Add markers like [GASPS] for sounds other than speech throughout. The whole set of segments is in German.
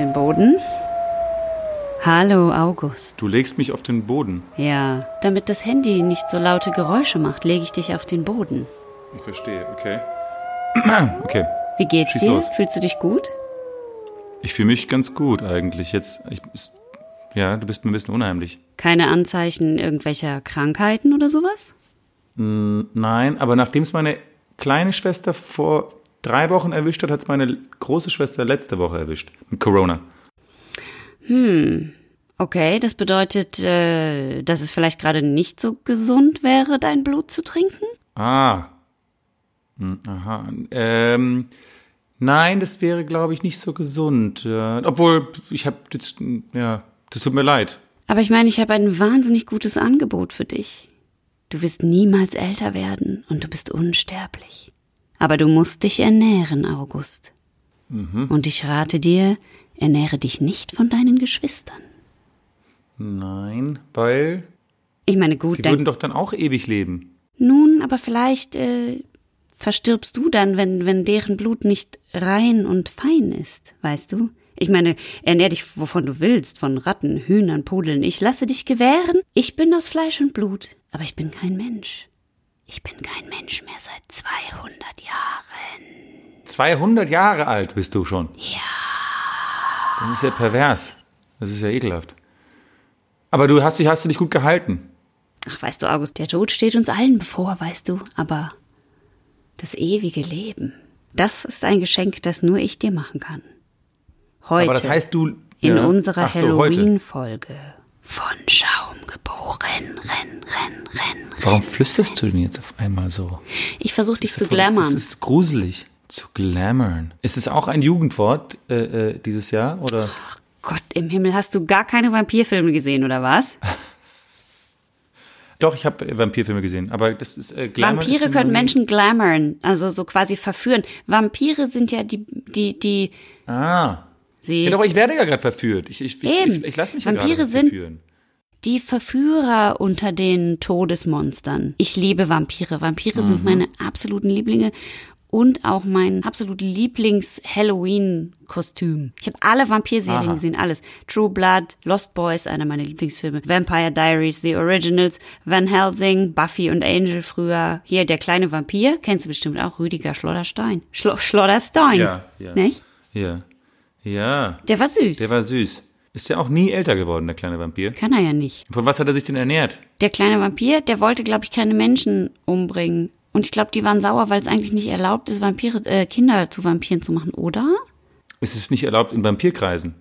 den Boden. Hallo, August. Du legst mich auf den Boden. Ja, damit das Handy nicht so laute Geräusche macht, lege ich dich auf den Boden. Ich verstehe, okay. [CLEARS THROAT] okay. Wie geht's Schieß dir? los. Fühlst du dich gut? Ich fühle mich ganz gut eigentlich. Jetzt, ich, ist, ja, du bist mir ein bisschen unheimlich. Keine Anzeichen irgendwelcher Krankheiten oder sowas? Nein, aber nachdem es meine kleine Schwester vor drei Wochen erwischt hat, hat es meine große Schwester letzte Woche erwischt. Mit Corona. Okay, das bedeutet, äh, dass es vielleicht gerade nicht so gesund wäre, dein Blut zu trinken? Ah. Hm, Aha. Ähm, nein, das wäre, glaube ich, nicht so gesund. Ja, obwohl, ich habe ja, das tut mir leid. Aber ich meine, ich habe ein wahnsinnig gutes Angebot für dich. Du wirst niemals älter werden und du bist unsterblich. Aber du musst dich ernähren, August. Und ich rate dir, ernähre dich nicht von deinen Geschwistern. Nein, weil Ich meine, gut, die dann, würden doch dann auch ewig leben. nun, aber vielleicht äh, verstirbst du dann, wenn, wenn deren Blut nicht rein und fein ist, weißt du? Ich meine, ernähr dich, wovon du willst, von Ratten, Hühnern, Pudeln. Ich lasse dich gewähren. Ich bin aus Fleisch und Blut, aber ich bin kein Mensch. Ich bin kein Mensch mehr seit 200 Jahren. 200 Jahre alt bist du schon. Ja. Das ist ja pervers. Das ist ja ekelhaft. Aber du hast dich, hast du dich gut gehalten. Ach, weißt du, August, der Tod steht uns allen bevor, weißt du, aber das ewige Leben, das ist ein Geschenk, das nur ich dir machen kann. Heute. Aber das heißt, du. in ja. unserer so. Halloween-Folge. Von Schaum geboren, renn, renn, renn. Warum flüsterst du denn jetzt auf einmal so? Ich versuche dich zu ist glamourn. Das ist gruselig. Zu glamourn. Ist es auch ein Jugendwort äh, äh, dieses Jahr? Oder? Gott im Himmel, hast du gar keine Vampirfilme gesehen, oder was? [LAUGHS] Doch, ich habe Vampirfilme gesehen, aber das ist äh, glamourn Vampire ist können Menschen glamourn, also so quasi verführen. Vampire sind ja die, die, die, Ah. Sie, Ja, doch, aber ich werde ja gerade verführt. Ich, ich, ich, Eben. ich, ich lasse mich ja Vampire sind- verführen. die Verführer unter den Todesmonstern. Ich liebe Vampire. Vampire Mhm. sind meine absoluten Lieblinge und auch mein absolut Lieblings-Halloween-Kostüm. Ich habe alle Vampirserien Aha. gesehen, alles. True Blood, Lost Boys, einer meiner Lieblingsfilme, Vampire Diaries, The Originals, Van Helsing, Buffy und Angel früher. Hier, der kleine Vampir, kennst du bestimmt auch, Rüdiger Schlodderstein. Schlo Schlodderstein, Ja, ja. nicht? Ja. Ja. Der war süß. Der war süß. Ist ja auch nie älter geworden, der kleine Vampir. Kann er ja nicht. Von was hat er sich denn ernährt? Der kleine Vampir, der wollte, glaube ich, keine Menschen umbringen. Und ich glaube, die waren sauer, weil es eigentlich nicht erlaubt ist, Vampire, äh, Kinder zu Vampiren zu machen, oder? Ist es nicht erlaubt in Vampirkreisen?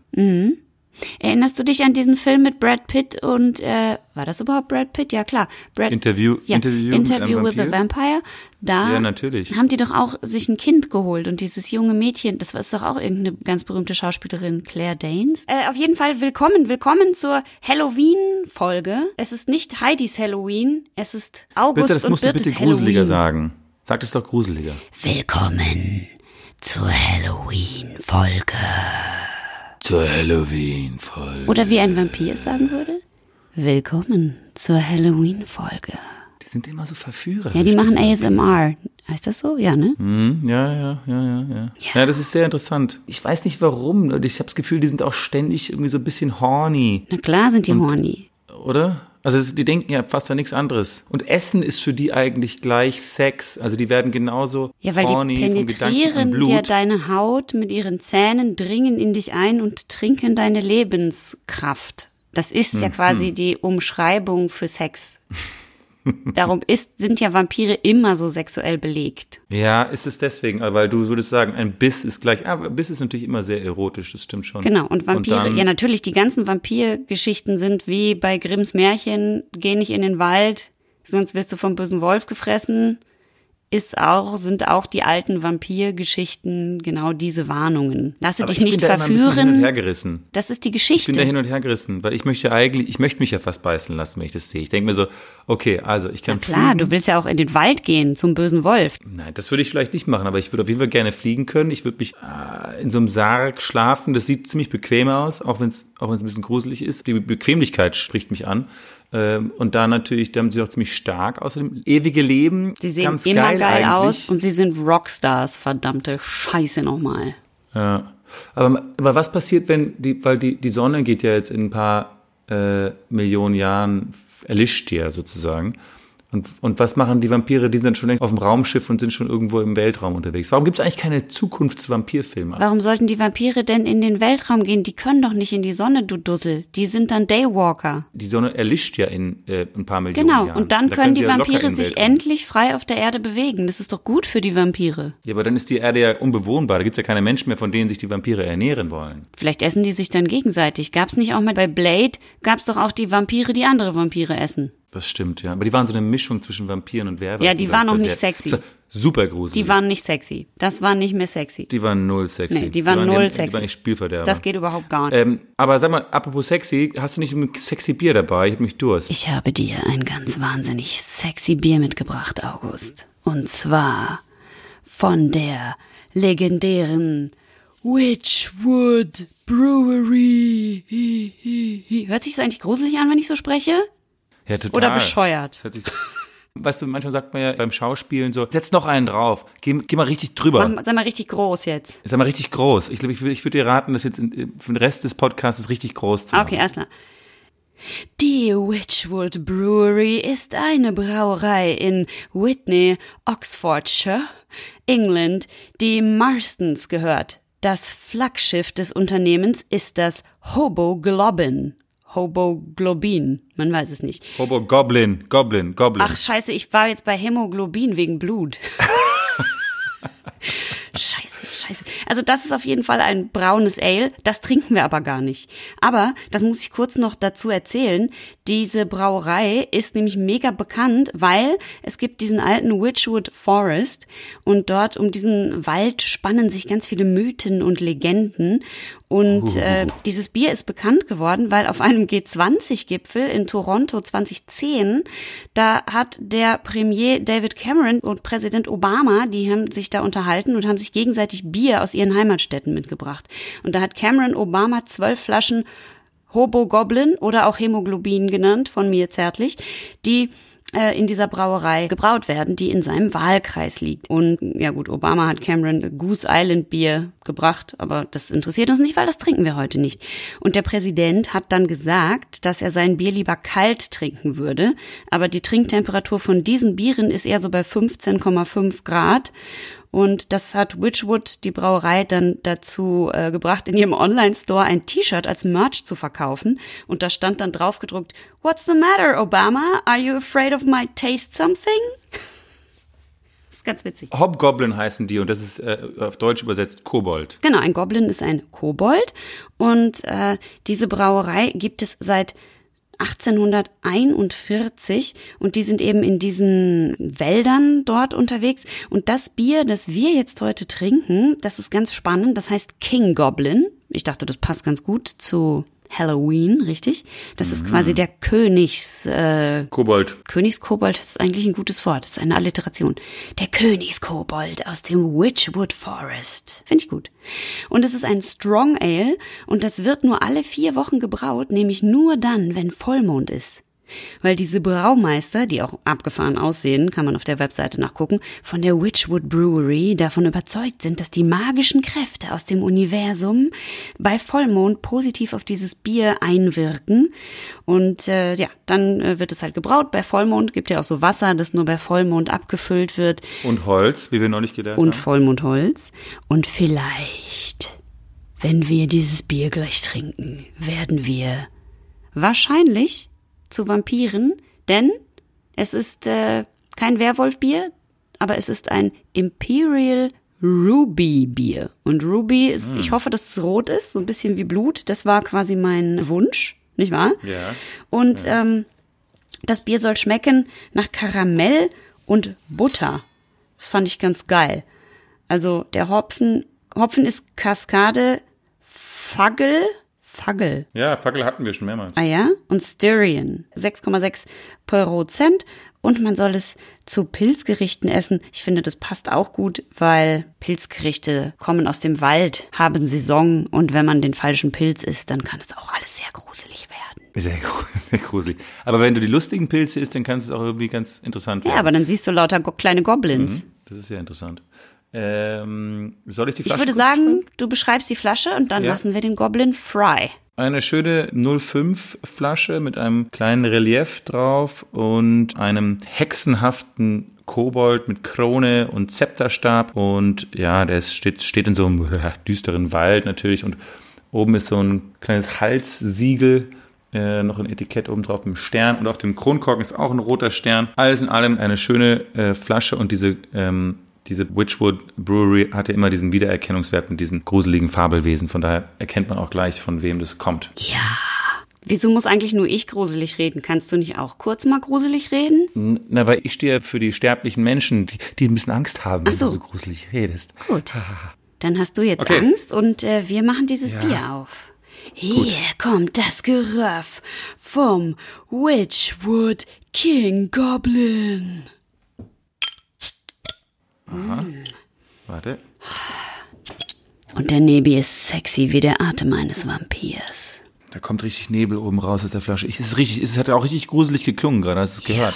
Erinnerst du dich an diesen Film mit Brad Pitt und äh, war das überhaupt Brad Pitt? Ja klar. Brad, Interview, ja, Interview, Interview with the Vampire. Da Ja, natürlich. haben die doch auch sich ein Kind geholt und dieses junge Mädchen, das war ist doch auch irgendeine ganz berühmte Schauspielerin, Claire Danes. Äh, auf jeden Fall willkommen, willkommen zur Halloween-Folge. Es ist nicht Heidis Halloween, es ist August Bitte, das und musst du Birtes bitte gruseliger Halloween. sagen. Sag es doch gruseliger. Willkommen zur Halloween-Folge. Zur Halloween-Folge. Oder wie ein Vampir sagen würde? Willkommen zur Halloween-Folge. Die sind immer so verführerisch. Ja, die machen ASMR. Heißt das so? Ja, ne? Hm, ja, ja, ja, ja, ja. Ja, das ist sehr interessant. Ich weiß nicht warum. und Ich habe das Gefühl, die sind auch ständig irgendwie so ein bisschen horny, Na klar sind die horny. oder? Also die denken ja fast an nichts anderes. Und Essen ist für die eigentlich gleich Sex. Also die werden genauso Ja, weil horny die penetrieren dir deine Haut mit ihren Zähnen, dringen in dich ein und trinken deine Lebenskraft. Das ist Mhm. ja quasi die Umschreibung für Sex. Darum ist, sind ja Vampire immer so sexuell belegt. ja, ist es deswegen, weil du würdest sagen, ein Biss ist gleich. Ah, Biss ist natürlich immer sehr erotisch, das stimmt schon. Genau, und Vampire, dann- ja natürlich, die ganzen Vampirgeschichten sind wie bei Grimms Märchen, geh nicht in den Wald, sonst wirst du vom bösen Wolf gefressen. Ist auch, sind auch die alten Vampirgeschichten genau diese Warnungen. Lasse Aber dich ich nicht bin da immer ein hin und her verführen. gerissen. Das ist die Ich bin da Geschichte. hin und her gerissen, weil ich möchte eigentlich, ich möchte mich ja fast beißen lassen, wenn ich das sehe. Ich denke mir so, okay, also ich kann Klar, fliegen. du willst ja auch in den Wald gehen zum bösen Wolf. Nein, das würde ich vielleicht nicht machen, aber ich würde auf jeden Fall gerne fliegen können. Ich würde mich äh, in so einem Sarg schlafen. Das sieht ziemlich bequem aus, auch wenn es auch wenn es ein bisschen gruselig ist. Die Bequemlichkeit spricht mich an. Ähm, und da natürlich, da haben sie auch ziemlich stark. Außerdem ewige Leben, Sie sehen ganz immer geil, geil, aus und sie sind Rockstars, verdammte Scheiße nochmal. Ja. Aber, aber was passiert, wenn die, weil die, die Sonne geht ja jetzt in ein paar äh, Millionen Jahren, erlischt ja sozusagen. Und, und was machen die Vampire? Die sind schon längst auf dem Raumschiff und sind schon irgendwo im Weltraum unterwegs. Warum gibt es eigentlich keine Zukunftsvampirfilme? Warum sollten die Vampire denn in den Weltraum gehen? Die können doch nicht in die Sonne, du Dussel. Die sind dann Daywalker. Die Sonne erlischt ja in äh, ein paar Millionen Genau, Jahren. und dann Da können die ja Vampire sich endlich frei auf der Erde bewegen. Das ist doch gut für die Vampire. Ja, aber dann ist die Erde ja unbewohnbar. Da gibt es ja keine Menschen mehr, von denen sich die Vampire ernähren wollen. Vielleicht essen die sich dann gegenseitig. Gab's nicht auch mal bei Blade, gab's doch auch die Vampire, die andere Vampire essen. Das stimmt, ja. Aber die waren so eine Mischung zwischen Vampiren und Werwölfen. Ja, die waren sehr- nicht sexy. Super gruselig. Die waren nicht sexy. Das war nicht mehr sexy. die waren null sexy. Nee, die waren null die, sexy. Die waren echt Spielverderber. Das geht überhaupt gar nicht. ähm, aber sag mal, apropos sexy, hast du nicht ein sexy Bier dabei? Ich hab mich Durst. Ich habe dir ein ganz wahnsinnig sexy Bier mitgebracht, August. Und zwar von der legendären Witchwood Brewery. Hört sich das eigentlich gruselig an, wenn ich so spreche? Ja, total. Oder bescheuert? [LAUGHS] Weißt du, manchmal sagt man ja beim Schauspielen so, setz noch einen drauf. Geh, geh mal richtig drüber. Mach, mal- sei mal richtig groß jetzt. Ist aber richtig groß. Ich glaube, ich, ich würde dir raten, das jetzt in, für den Rest des Podcasts richtig groß zu machen. Okay, erstmal. Die Witchwood Brewery ist eine Brauerei in Whitney, Oxfordshire, England, die Marstons gehört. Das Flaggschiff des Unternehmens ist das Hoboglobin. Hoboglobin, man weiß es nicht. Hobo Goblin, Goblin, Goblin. Ach scheiße, ich war jetzt bei Hämoglobin wegen Blut. [LAUGHS] scheiße, scheiße. Also das ist auf jeden Fall ein braunes Ale. Das trinken wir aber gar nicht. Aber, das muss ich kurz noch dazu erzählen, diese Brauerei ist nämlich mega bekannt, weil es gibt diesen alten Witchwood Forest und dort um diesen Wald spannen sich ganz viele Mythen und Legenden. Und äh, dieses Bier ist bekannt geworden, weil auf einem G20-Gipfel in Toronto 2010, da hat der Premier David Cameron und Präsident Obama, die haben sich da unterhalten und haben sich gegenseitig Bier aus ihren Heimatstädten mitgebracht. Und da hat Cameron Obama zwölf Flaschen Hobo Goblin oder auch Hämoglobin genannt, von mir zärtlich, die in dieser Brauerei gebraut werden, die in seinem Wahlkreis liegt. Und ja gut, Obama hat Cameron Goose Island Bier gebracht, aber das interessiert uns nicht, weil das trinken wir heute nicht. Und der Präsident hat dann gesagt, dass er sein Bier lieber kalt trinken würde, aber die Trinktemperatur von diesen Bieren ist eher so bei 15,5 Grad. Und das hat Witchwood, die Brauerei, dann dazu äh, gebracht, in ihrem Online-Store ein T-Shirt als Merch zu verkaufen. Und da stand dann drauf gedruckt, What's the matter, Obama? Are you afraid of my taste something? Das [LAUGHS] ist ganz witzig. Hobgoblin heißen die und das ist äh, auf Deutsch übersetzt Kobold. Genau, ein Goblin ist ein Kobold. Und äh, diese Brauerei gibt es seit 1841 und die sind eben in diesen Wäldern dort unterwegs. Und das Bier, das wir jetzt heute trinken, das ist ganz spannend. Das heißt King Goblin. Ich dachte, das passt ganz gut zu Halloween, richtig? Das ist quasi der Königs, äh, Kobold. Königskobold ist eigentlich ein gutes Wort, das ist eine Alliteration. Der Königskobold aus dem Witchwood Forest. Finde ich gut. Und es ist ein Strong Ale und das wird nur alle vier Wochen gebraut, nämlich nur dann, wenn Vollmond ist. Weil diese Braumeister, die auch abgefahren aussehen, kann man auf der Webseite nachgucken, von der Witchwood Brewery davon überzeugt sind, dass die magischen Kräfte aus dem Universum bei Vollmond positiv auf dieses Bier einwirken. Und äh, ja, dann äh, wird es halt gebraut. Bei Vollmond gibt ja auch so Wasser, das nur bei Vollmond abgefüllt wird Und Holz, wie wir neulich gelernt und haben. Vollmondholz. Und vielleicht, wenn wir dieses Bier gleich trinken, werden wir wahrscheinlich zu Vampiren, denn es ist äh, kein Werwolfbier, aber es ist ein Imperial Ruby Bier. Und Ruby ist, ich hoffe, dass es rot ist, so ein bisschen wie Blut. Das war quasi mein Wunsch, nicht wahr? Ja. Und ähm, das Bier soll schmecken nach Karamell und Butter. Das fand ich ganz geil. Also der Hopfen, Hopfen ist Kaskade Fagel, Fagel. Ja, Fackel hatten wir schon mehrmals. Ah ja? Und Styrian. 6,6 Prozent. Und man soll es zu Pilzgerichten essen. Ich finde, das passt auch gut, weil Pilzgerichte kommen aus dem Wald, haben Saison und wenn man den falschen Pilz isst, dann kann es auch alles sehr gruselig werden. Sehr, [LAUGHS] sehr gruselig. Aber wenn du die lustigen Pilze isst, dann kann es auch irgendwie ganz interessant Ja, werden. aber dann siehst du lauter go kleine Goblins. Das ist sehr interessant. Ähm, soll ich die Ich Flasche würde kurz sagen, du beschreibst die Flasche und dann Ja. lassen wir den Goblin fry. Eine schöne 05 Flasche mit einem kleinen Relief drauf und einem hexenhaften Kobold mit Krone und Zepterstab und ja, der ist- steht, steht in so einem [LAUGHS] düsteren Wald natürlich und oben ist so ein kleines Halssiegel, äh, noch ein Etikett oben drauf mit einem Stern und auf dem Kronkorken ist auch ein roter Stern. Alles in allem eine schöne äh, Flasche und diese ähm, diese Witchwood Brewery hatte immer diesen Wiedererkennungswert mit diesen gruseligen Fabelwesen. Von daher erkennt man auch gleich, von wem das kommt. Wieso muss eigentlich nur ich gruselig reden? Kannst du nicht auch kurz mal gruselig reden? Na, weil ich stehe ja für die sterblichen Menschen, die, die ein bisschen Angst haben, wenn so. du so gruselig redest. Gut. [LAUGHS] Dann hast du jetzt Okay. Angst und äh, wir machen dieses Ja. Bier auf. Hier kommt das Geröff vom Witchwood King Goblin. Warte. Und der Nebi ist sexy wie der Atem eines Vampirs. Da kommt richtig Nebel oben raus aus der Flasche. Ich, es, ist richtig, es hat auch richtig gruselig geklungen gerade, hast du es gehört?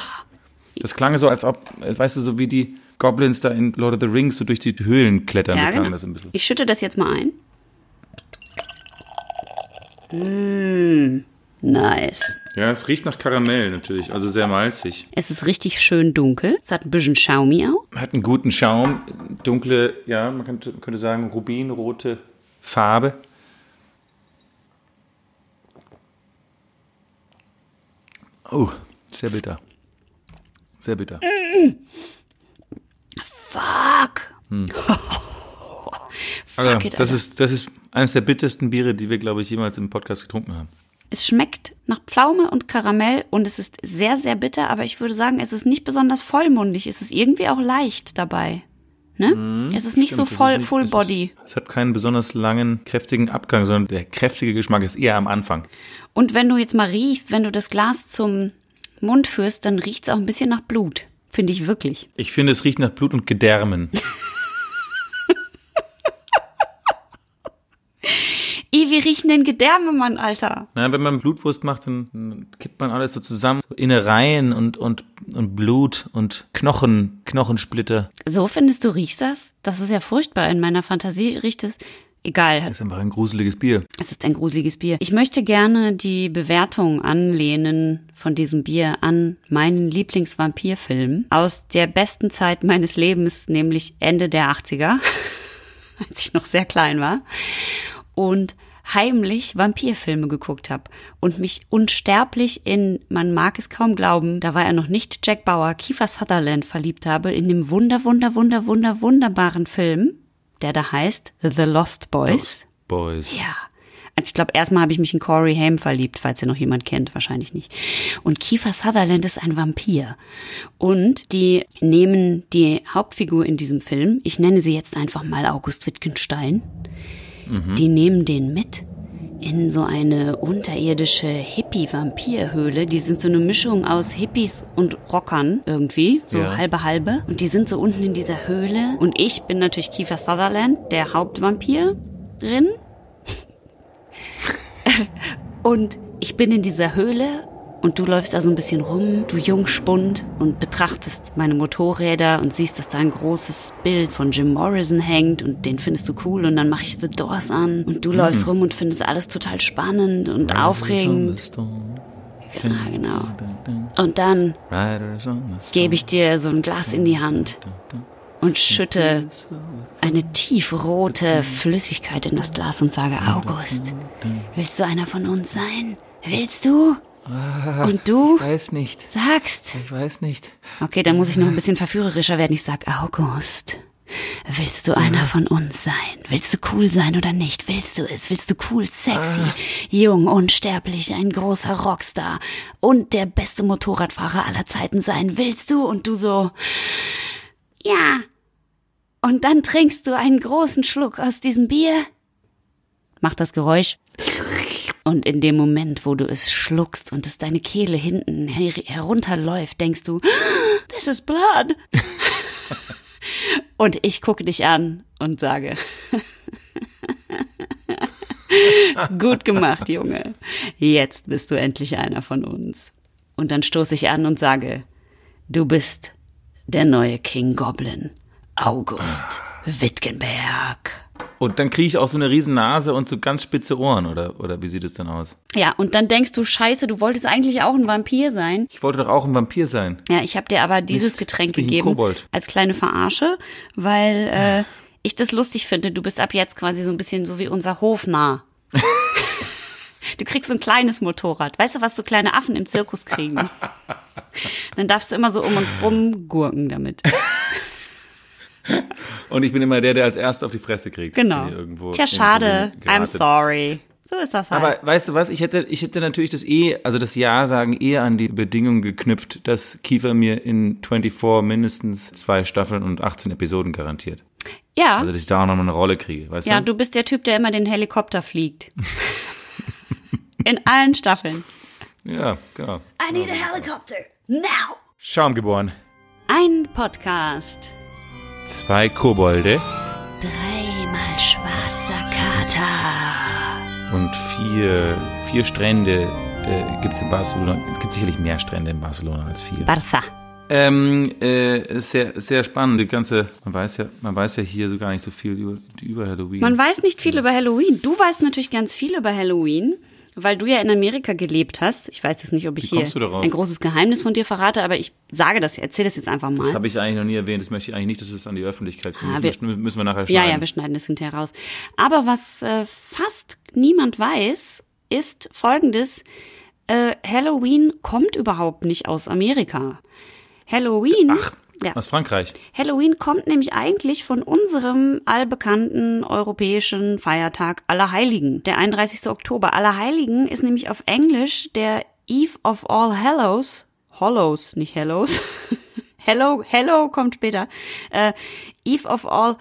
Das klang so, als ob, weißt du, so wie die Goblins da in Lord of the Rings so durch die Höhlen klettern. Ja, genau. das ein bisschen. Ich schütte das jetzt mal ein. Mm, nice. Ja, es riecht nach Karamell natürlich, also sehr malzig. Es ist richtig schön dunkel. Es hat ein bisschen Schaumi auch. Hat einen guten Schaum, dunkle, ja, man könnte, könnte sagen, rubinrote Farbe. Oh, sehr bitter. Sehr bitter. Fuck. Also, [LAUGHS] Fuck it, das ist, das ist eines der bittersten Biere, die wir, glaube ich, jemals im Podcast getrunken haben. Es schmeckt nach Pflaume und Karamell und es ist sehr, sehr bitter, aber ich würde sagen, es ist nicht besonders vollmundig. Es ist irgendwie auch leicht dabei. Ne? es ist nicht Mhm, Stimmt, so voll, ist nicht- full das ist- body. Es hat keinen besonders langen, kräftigen Abgang, sondern der kräftige Geschmack ist eher am Anfang. Und wenn du jetzt mal riechst, wenn du das Glas zum Mund führst, dann riecht es auch ein bisschen nach Blut. Finde ich wirklich. Ich finde, es riecht nach Blut und Gedärmen. [LAUGHS] I, wie riechen denn Gedärme, Mann, Alter? Na, wenn man Blutwurst macht, dann, kippt man alles so zusammen. So Innereien und, und, und Blut und Knochen, Knochensplitter. So findest du, riechst das? Das ist ja furchtbar. In meiner Fantasie riecht es. Egal, Das ist einfach ein gruseliges Bier. Es ist ein gruseliges Bier. Ich möchte gerne die Bewertung anlehnen von diesem Bier an meinen Lieblingsvampirfilm aus der besten Zeit meines Lebens, nämlich Ende der 80er, [LAUGHS] als ich noch sehr klein war und heimlich Vampirfilme geguckt habe und mich unsterblich in, man mag es kaum glauben, da war er noch nicht Jack Bauer, Kiefer Sutherland verliebt habe in dem wunder, wunder, wunder, wunder, wunderbaren Film, der da heißt The Lost Boys. Boys. Ja. Also ich glaube, erstmal habe ich mich in Corey Haim verliebt, falls ihr noch jemand kennt, wahrscheinlich nicht. Und Kiefer Sutherland ist ein Vampir. Und die nehmen die Hauptfigur in diesem Film, ich nenne sie jetzt einfach mal August Wittgenstein, die nehmen den mit in so eine unterirdische Hippie-Vampirhöhle. Die sind so eine Mischung aus Hippies und Rockern irgendwie, so Ja. halbe halbe. Und die sind so unten in dieser Höhle. Und ich bin natürlich Kiefer Sutherland, der Hauptvampir drin. [LAUGHS] Und ich bin in dieser Höhle und du läufst da so ein bisschen rum, du Jungspund, und betrachtest meine Motorräder und siehst, dass da ein großes Bild von Jim Morrison hängt und den findest du cool und dann mache ich The Doors an und du läufst rum und findest alles total spannend und aufregend. Ja, genau. Und dann gebe ich dir so ein Glas in die Hand und schütte eine tiefrote Flüssigkeit in das Glas und sage, August, willst du einer von uns sein? Willst du? Und du Ich weiß nicht. sagst. Ich weiß nicht. Okay, dann muss ich noch ein bisschen verführerischer werden. Ich sag, August, willst du einer von uns sein? Willst du cool sein oder nicht? Willst du es? Willst du cool, sexy, jung, unsterblich, ein großer Rockstar und der beste Motorradfahrer aller Zeiten sein? Willst du? Und du so, ja. Und dann trinkst du einen großen Schluck aus diesem Bier. Mach das Geräusch. Und in dem Moment, wo du es schluckst und es deine Kehle hinten her herunterläuft, denkst du, [GASPS] this is blood. [LAUGHS] und ich gucke dich an und sage, [LAUGHS] gut gemacht, Junge. Jetzt bist du endlich einer von uns. Und dann stoße ich an und sage, du bist der neue King Goblin, August. [SIGHS] Wittgenberg. Und dann kriege ich auch so eine riesen Nase und so ganz spitze Ohren, oder, oder wie sieht es dann aus? Ja, und dann denkst du, scheiße, du wolltest eigentlich auch ein Vampir sein. Ich wollte doch auch ein Vampir sein. Ja, ich habe dir aber dieses Mist, Getränk gegeben Kobold. als kleine Verarsche, weil äh, ich das lustig finde. Du bist ab jetzt quasi so ein bisschen so wie unser Hofnarr. [LAUGHS] Du kriegst so ein kleines Motorrad. Weißt du, was so kleine Affen im Zirkus kriegen? [LAUGHS] Dann darfst du immer so um uns rumgurken damit. Und ich bin immer der, der als erster auf die Fresse kriegt. Genau. Irgendwo Tja, irgendwo schade. I'm sorry. So ist das halt. Aber weißt du was, ich hätte, ich hätte natürlich das eh, also das Ja sagen eher an die Bedingung geknüpft, dass Kiefer mir in 24 mindestens zwei Staffeln und 18 Episoden garantiert. ja, Also dass ich da auch nochmal eine Rolle kriege, weißt ja, du? du bist der Typ, der immer den Helikopter fliegt. [LAUGHS] In allen Staffeln. Ja, genau. I need a helicopter. Now. Schaum geboren. Ein Podcast. Zwei Kobolde Dreimal schwarzer Kater. und vier, vier Strände äh, gibt's in Barcelona. Es gibt sicherlich mehr Strände in Barcelona als vier. Barca. Ähm, äh, sehr, sehr spannend. Die ganze, man weiß ja, man weiß ja hier so gar nicht so viel über, über Halloween. Man weiß nicht viel über Halloween. Du weißt natürlich ganz viel über Halloween, weil du ja in Amerika gelebt hast. Ich weiß jetzt nicht, ob ich hier ein großes Geheimnis von dir verrate, aber ich sage das, erzähle das jetzt einfach mal. das habe ich eigentlich noch nie erwähnt. Das möchte ich eigentlich nicht, dass es an die Öffentlichkeit kommt. Ah, das müssen, müssen wir nachher Ja, schneiden. ja, wir schneiden das hinterher raus. Aber was äh, fast niemand weiß, ist folgendes. Äh, Halloween kommt überhaupt nicht aus Amerika. Halloween, Ach, ja, aus Frankreich. Halloween kommt nämlich eigentlich von unserem allbekannten europäischen Feiertag Allerheiligen, der 31. Oktober. Allerheiligen ist nämlich auf Englisch der Eve of All Hallows. Hollows, nicht Hellos. [LAUGHS] Hello, Hello kommt später. Äh, Eve of All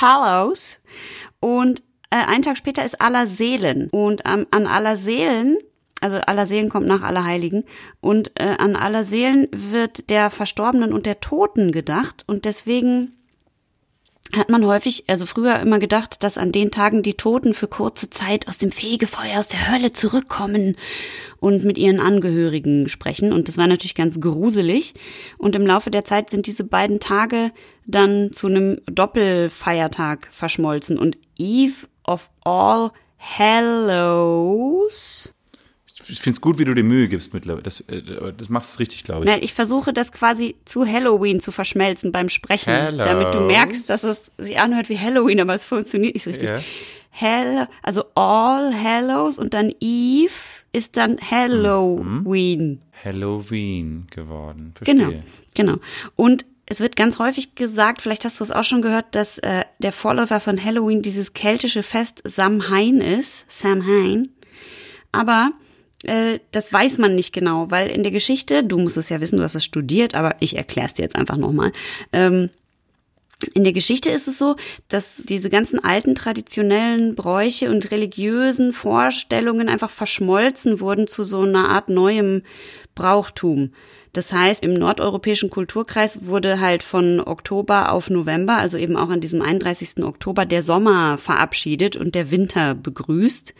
Hallows. Und äh, einen Tag später ist Allerseelen. Und ähm, an Allerseelen, also Allerseelen kommt nach Allerheiligen, und äh, an Allerseelen wird der Verstorbenen und der Toten gedacht. Und deswegen hat man häufig, also früher immer gedacht, dass an den Tagen die Toten für kurze Zeit aus dem Fegefeuer, aus der Hölle zurückkommen und mit ihren Angehörigen sprechen. Und das war natürlich ganz gruselig. Und im Laufe der Zeit sind diese beiden Tage dann zu einem Doppelfeiertag verschmolzen. Und Eve of All Hallows Ich finde es gut, wie du dir Mühe gibst mittlerweile. Das, äh, das machst du richtig, glaube ich. Na, ich versuche das quasi zu Halloween zu verschmelzen beim Sprechen, Hello. damit du merkst, dass es sich anhört wie Halloween, aber es funktioniert nicht so richtig. Ja. Hell, also All Hallows und dann Eve ist dann Halloween. Halloween geworden. Verstehe. Genau, genau. Und es wird ganz häufig gesagt, vielleicht hast du es auch schon gehört, dass äh, der Vorläufer von Halloween dieses keltische Fest Samhain ist, Samhain. Aber äh, das weiß man nicht genau, weil in der Geschichte, du musst es ja wissen, du hast es studiert, aber ich erkläre es dir jetzt einfach nochmal. Ähm, in der Geschichte ist es so, dass diese ganzen alten traditionellen Bräuche und religiösen Vorstellungen einfach verschmolzen wurden zu so einer Art neuem Brauchtum. Das heißt, im nordeuropäischen Kulturkreis wurde halt von Oktober auf November, also eben auch an diesem 31. Oktober, der Sommer verabschiedet und der Winter begrüßt.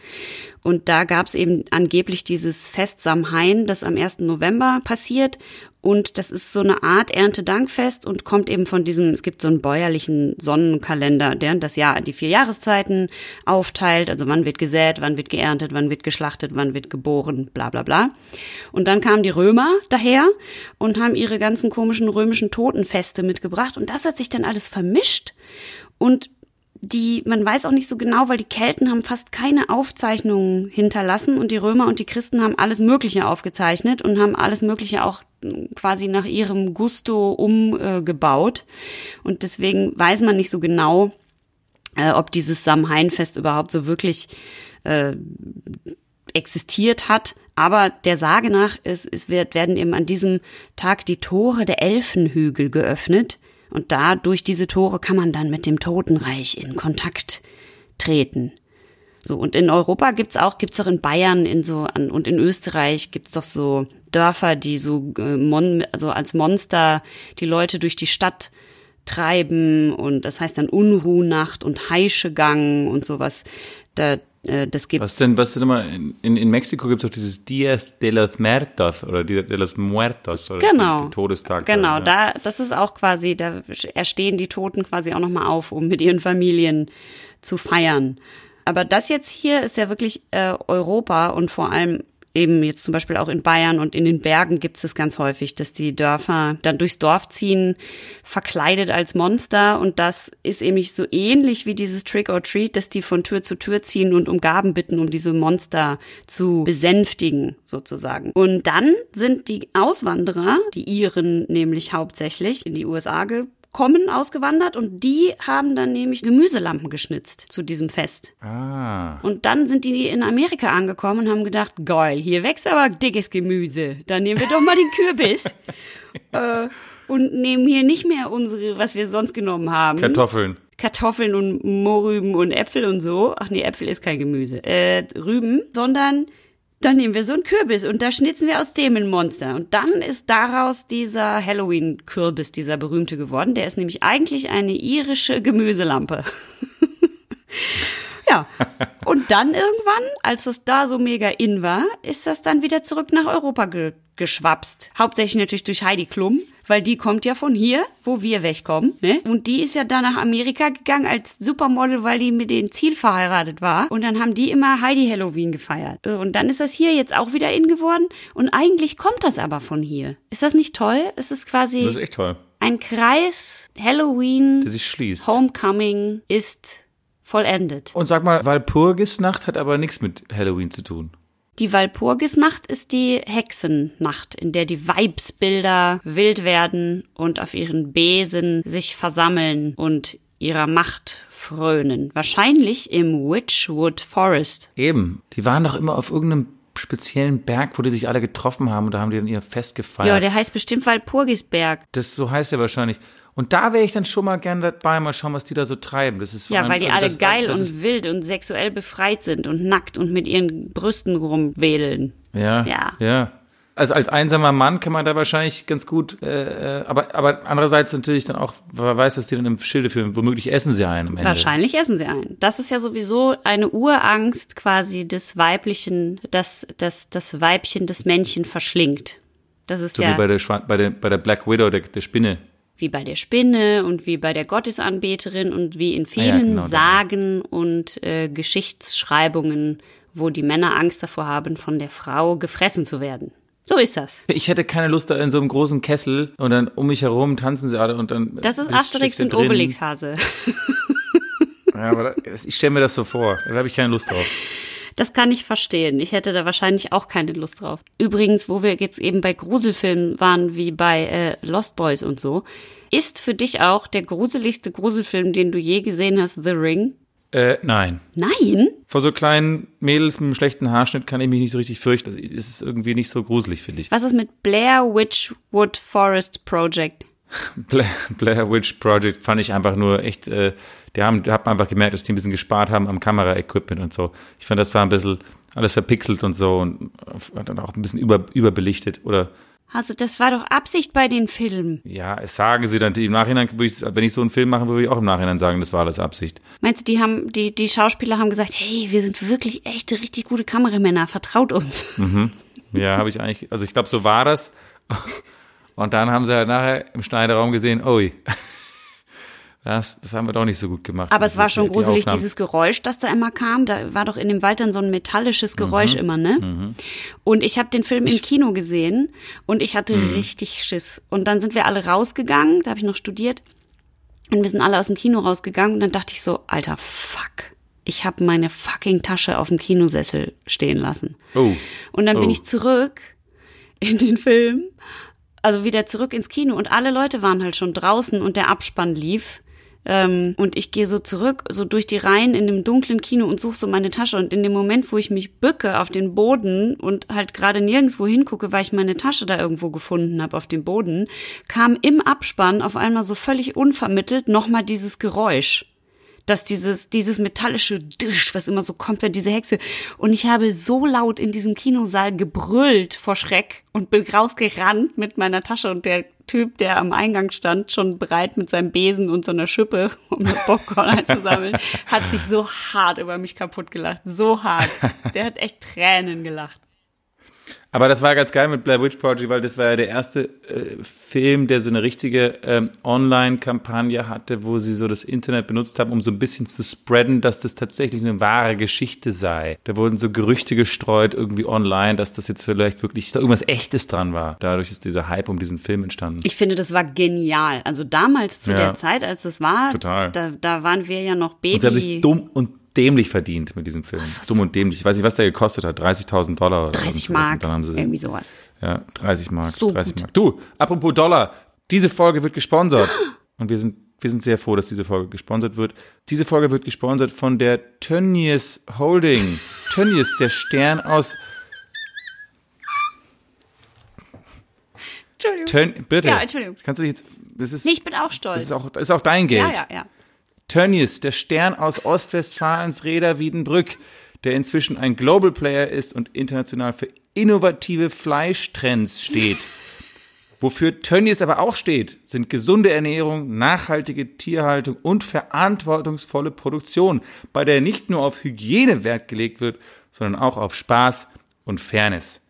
Und da gab es eben angeblich dieses Fest Samhain, das am 1. November passiert. Und das ist so eine Art Erntedankfest und kommt eben von diesem, es gibt so einen bäuerlichen Sonnenkalender, der das Jahr, die vier Jahreszeiten aufteilt. Also wann wird gesät, wann wird geerntet, wann wird geschlachtet, wann wird geboren, bla bla bla. Und dann kamen die Römer daher und haben ihre ganzen komischen römischen Totenfeste mitgebracht. Und das hat sich dann alles vermischt. Und die, man weiß auch nicht so genau, weil die Kelten haben fast keine Aufzeichnungen hinterlassen und die Römer und die Christen haben alles Mögliche aufgezeichnet und haben alles Mögliche auch quasi nach ihrem Gusto umgebaut. Und deswegen weiß man nicht so genau, äh, ob dieses Samhainfest überhaupt so wirklich äh, existiert hat. Aber der Sage nach, es, es wird, werden eben an diesem Tag die Tore der Elfenhügel geöffnet. Und da durch diese Tore kann man dann mit dem Totenreich in Kontakt treten. So, und in Europa gibt's auch, gibt's auch in Bayern in so, an, und in Österreich gibt's doch so Dörfer, die so, äh, mon, also als Monster die Leute durch die Stadt treiben und das heißt dann Unruhnacht und Heischegang und sowas. Da, das gibt. Was denn, was denn immer, in, in, in Mexiko gibt es auch dieses Dias de los Muertos oder Dia de los Muertos oder Genau. den Todestag. Genau, ja. da, das ist auch quasi, da erstehen die Toten quasi auch nochmal auf, um mit ihren Familien zu feiern. Aber das jetzt hier ist ja wirklich äh, Europa und vor allem eben jetzt zum Beispiel auch in Bayern und in den Bergen gibt es das ganz häufig, dass die Dörfer dann durchs Dorf ziehen, verkleidet als Monster und das ist eben so ähnlich wie dieses Trick or Treat, dass die von Tür zu Tür ziehen und um Gaben bitten, um diese Monster zu besänftigen sozusagen. Und dann sind die Auswanderer, die Iren nämlich hauptsächlich in die USA gekommen, ausgewandert und die haben dann nämlich Gemüselampen geschnitzt zu diesem Fest. Ah. Und dann sind die in Amerika angekommen und haben gedacht, geil, hier wächst aber dickes Gemüse. Dann nehmen wir doch mal den [LAUGHS] Kürbis. äh, und nehmen hier nicht mehr unsere, was wir sonst genommen haben. Kartoffeln. Kartoffeln und Mohrrüben und Äpfel und so. Ach nee, Äpfel ist kein Gemüse. Äh, Rüben, sondern dann nehmen wir so einen Kürbis und da schnitzen wir aus dem ein Monster. Und dann ist daraus dieser Halloween-Kürbis, dieser berühmte geworden. Der ist nämlich eigentlich eine irische Gemüselampe. [LAUGHS] ja. Und dann irgendwann, als es da so mega in war, ist das dann wieder zurück nach Europa ge geschwapst. Hauptsächlich natürlich durch Heidi Klum, weil die kommt ja von hier, wo wir wegkommen. Ne? Und die ist ja dann nach Amerika gegangen als Supermodel, weil die mit dem Ziel verheiratet war. Und dann haben die immer Heidi Halloween gefeiert. Und dann ist das hier jetzt auch wieder in geworden. Und eigentlich kommt das aber von hier. Ist das nicht toll? Es ist quasi Das ist echt toll. ein Kreis. Halloween, Der sich schließt. Homecoming ist vollendet. Und sag mal, Walpurgisnacht hat aber nichts mit Halloween zu tun. Die Walpurgisnacht ist die Hexennacht, in der die Weibsbilder wild werden und auf ihren Besen sich versammeln und ihrer Macht frönen. Wahrscheinlich im Witchwood Forest. Eben. Die waren doch immer auf irgendeinem speziellen Berg, wo die sich alle getroffen haben und da haben die dann ihr Fest gefeiert. Ja, der heißt bestimmt Walpurgisberg. das so heißt er wahrscheinlich. Und da wäre ich dann schon mal gern dabei, mal schauen, was die da so treiben. Das ist Ja, allem- weil die also alle das, geil das und wild und sexuell befreit sind und nackt und mit ihren Brüsten rumwedeln. ja, Ja. ja. Also als einsamer Mann kann man da wahrscheinlich ganz gut, äh, äh, aber, aber andererseits natürlich dann auch, wer weiß, was die dann im Schilde führen. Womöglich essen sie einen am Ende. Wahrscheinlich essen sie einen. Das ist ja sowieso eine Urangst quasi des Weiblichen, dass das, das Weibchen das Männchen verschlingt. Das ist So ja wie bei der, Schwan- bei der, bei der Black Widow, der, der Spinne. Wie bei der Spinne und wie bei der Gottesanbeterin und wie in Ah ja, vielen genau, da. Sagen und äh, Geschichtsschreibungen, wo die Männer Angst davor haben, von der Frau gefressen zu werden. So ist das. Ich hätte keine Lust da in so einem großen Kessel und dann um mich herum tanzen sie alle und dann. Das ist Asterix und. Obelix Hase. Ja, aber das, ich stelle mir das so vor. Da habe ich keine Lust drauf. Das kann ich verstehen. Ich hätte da wahrscheinlich auch keine Lust drauf. Übrigens, wo wir jetzt eben bei Gruselfilmen waren, wie bei äh, Lost Boys und so, ist für dich auch der gruseligste Gruselfilm, den du je gesehen hast, The Ring? Äh, nein. Nein? Vor so kleinen Mädels mit einem schlechten Haarschnitt kann ich mich nicht so richtig fürchten. Es ist irgendwie nicht so gruselig, finde ich. Was ist mit Blair Witchwood Forest Project? Blair, Witch Project fand ich einfach nur echt, äh, die haben, hat man einfach gemerkt, dass die ein bisschen gespart haben am Kameraequipment und so. Ich fand, das war ein bisschen alles verpixelt und so und dann auch ein bisschen über, überbelichtet oder Also das war doch Absicht bei den Filmen. ja, es sagen sie dann im Nachhinein, ich, wenn ich so einen Film machen würde, würde ich auch im Nachhinein sagen, das war alles Absicht. Meinst du, die haben, die, die Schauspieler haben gesagt, hey, wir sind wirklich echte, richtig gute Kameramänner, vertraut uns. Ja, habe ich eigentlich, also ich glaube, so war das. Und dann haben sie halt nachher im Schneiderraum gesehen, oi, [LAUGHS] das, das haben wir doch nicht so gut gemacht. Aber es war schon Die gruselig, Aufnahmen. dieses Geräusch, das da immer kam. Da war doch in dem Wald dann so ein metallisches Geräusch Mhm. immer, ne? Und ich habe den Film im Kino gesehen und ich hatte richtig Schiss. Und dann sind wir alle rausgegangen, da habe ich noch studiert. Und wir sind alle aus dem Kino rausgegangen und dann dachte ich so, alter Fuck. Ich habe meine fucking Tasche auf dem Kinosessel stehen lassen. Oh. Und dann bin Oh. ich zurück in den Film, also wieder zurück ins Kino und alle Leute waren halt schon draußen und der Abspann lief. Ähm, und ich gehe so zurück, so durch die Reihen in dem dunklen Kino und suche so meine Tasche. Und in dem Moment, wo ich mich bücke auf den Boden und halt gerade nirgendwo hingucke, weil ich meine Tasche da irgendwo gefunden habe auf dem Boden, kam im Abspann auf einmal so völlig unvermittelt nochmal dieses Geräusch dass dieses, dieses metallische Disch, was immer so kommt, wenn diese Hexe. Und ich habe so laut in diesem Kinosaal gebrüllt vor Schreck und bin rausgerannt mit meiner Tasche und der Typ, der am Eingang stand, schon bereit mit seinem Besen und so einer Schippe, [LAUGHS] um das Popcorn einzusammeln, hat sich so hart über mich kaputt gelacht. So hart. Der hat echt Tränen gelacht. Aber das war ganz geil mit Blair Witch Project, weil das war ja der erste äh, Film, der so eine richtige ähm, Online-Kampagne hatte, wo sie so das Internet benutzt haben, um so ein bisschen zu spreaden, dass das tatsächlich eine wahre Geschichte sei. Da wurden so Gerüchte gestreut irgendwie online, dass das jetzt vielleicht wirklich da irgendwas Echtes dran war. Dadurch ist dieser Hype um diesen Film entstanden. Ich finde, das war genial. Also damals zu Ja. der Zeit, als es war, Total. Da, da waren wir ja noch Und sie haben sich Baby. dumm und dämlich verdient mit diesem Film. Dumm und dämlich. Ich weiß nicht, was der gekostet hat. 30.000 Dollar oder 30 irgend sowas. Mark, dann haben sie irgendwie sowas. Ja, 30 Mark. So 30 gut. Mark. Du, apropos Dollar, diese Folge wird gesponsert. [GASPS] Und wir sind, wir sind sehr froh, dass diese Folge gesponsert wird. Diese Folge wird gesponsert von der Tönnies Holding. [LAUGHS] Tönnies, der Stern aus Entschuldigung. Tön bitte. Ja, Entschuldigung. Kannst du dich jetzt, das ist, Nee, ich bin auch das stolz. ist auch, das ist auch dein Geld. ja, ja, ja. Tönnies, der Stern aus Ostwestfalens Räder Wiedenbrück, der inzwischen ein Global Player ist und international für innovative Fleischtrends steht. [LAUGHS] Wofür Tönnies aber auch steht, sind gesunde Ernährung, nachhaltige Tierhaltung und verantwortungsvolle Produktion, bei der nicht nur auf Hygiene Wert gelegt wird, sondern auch auf Spaß und Fairness.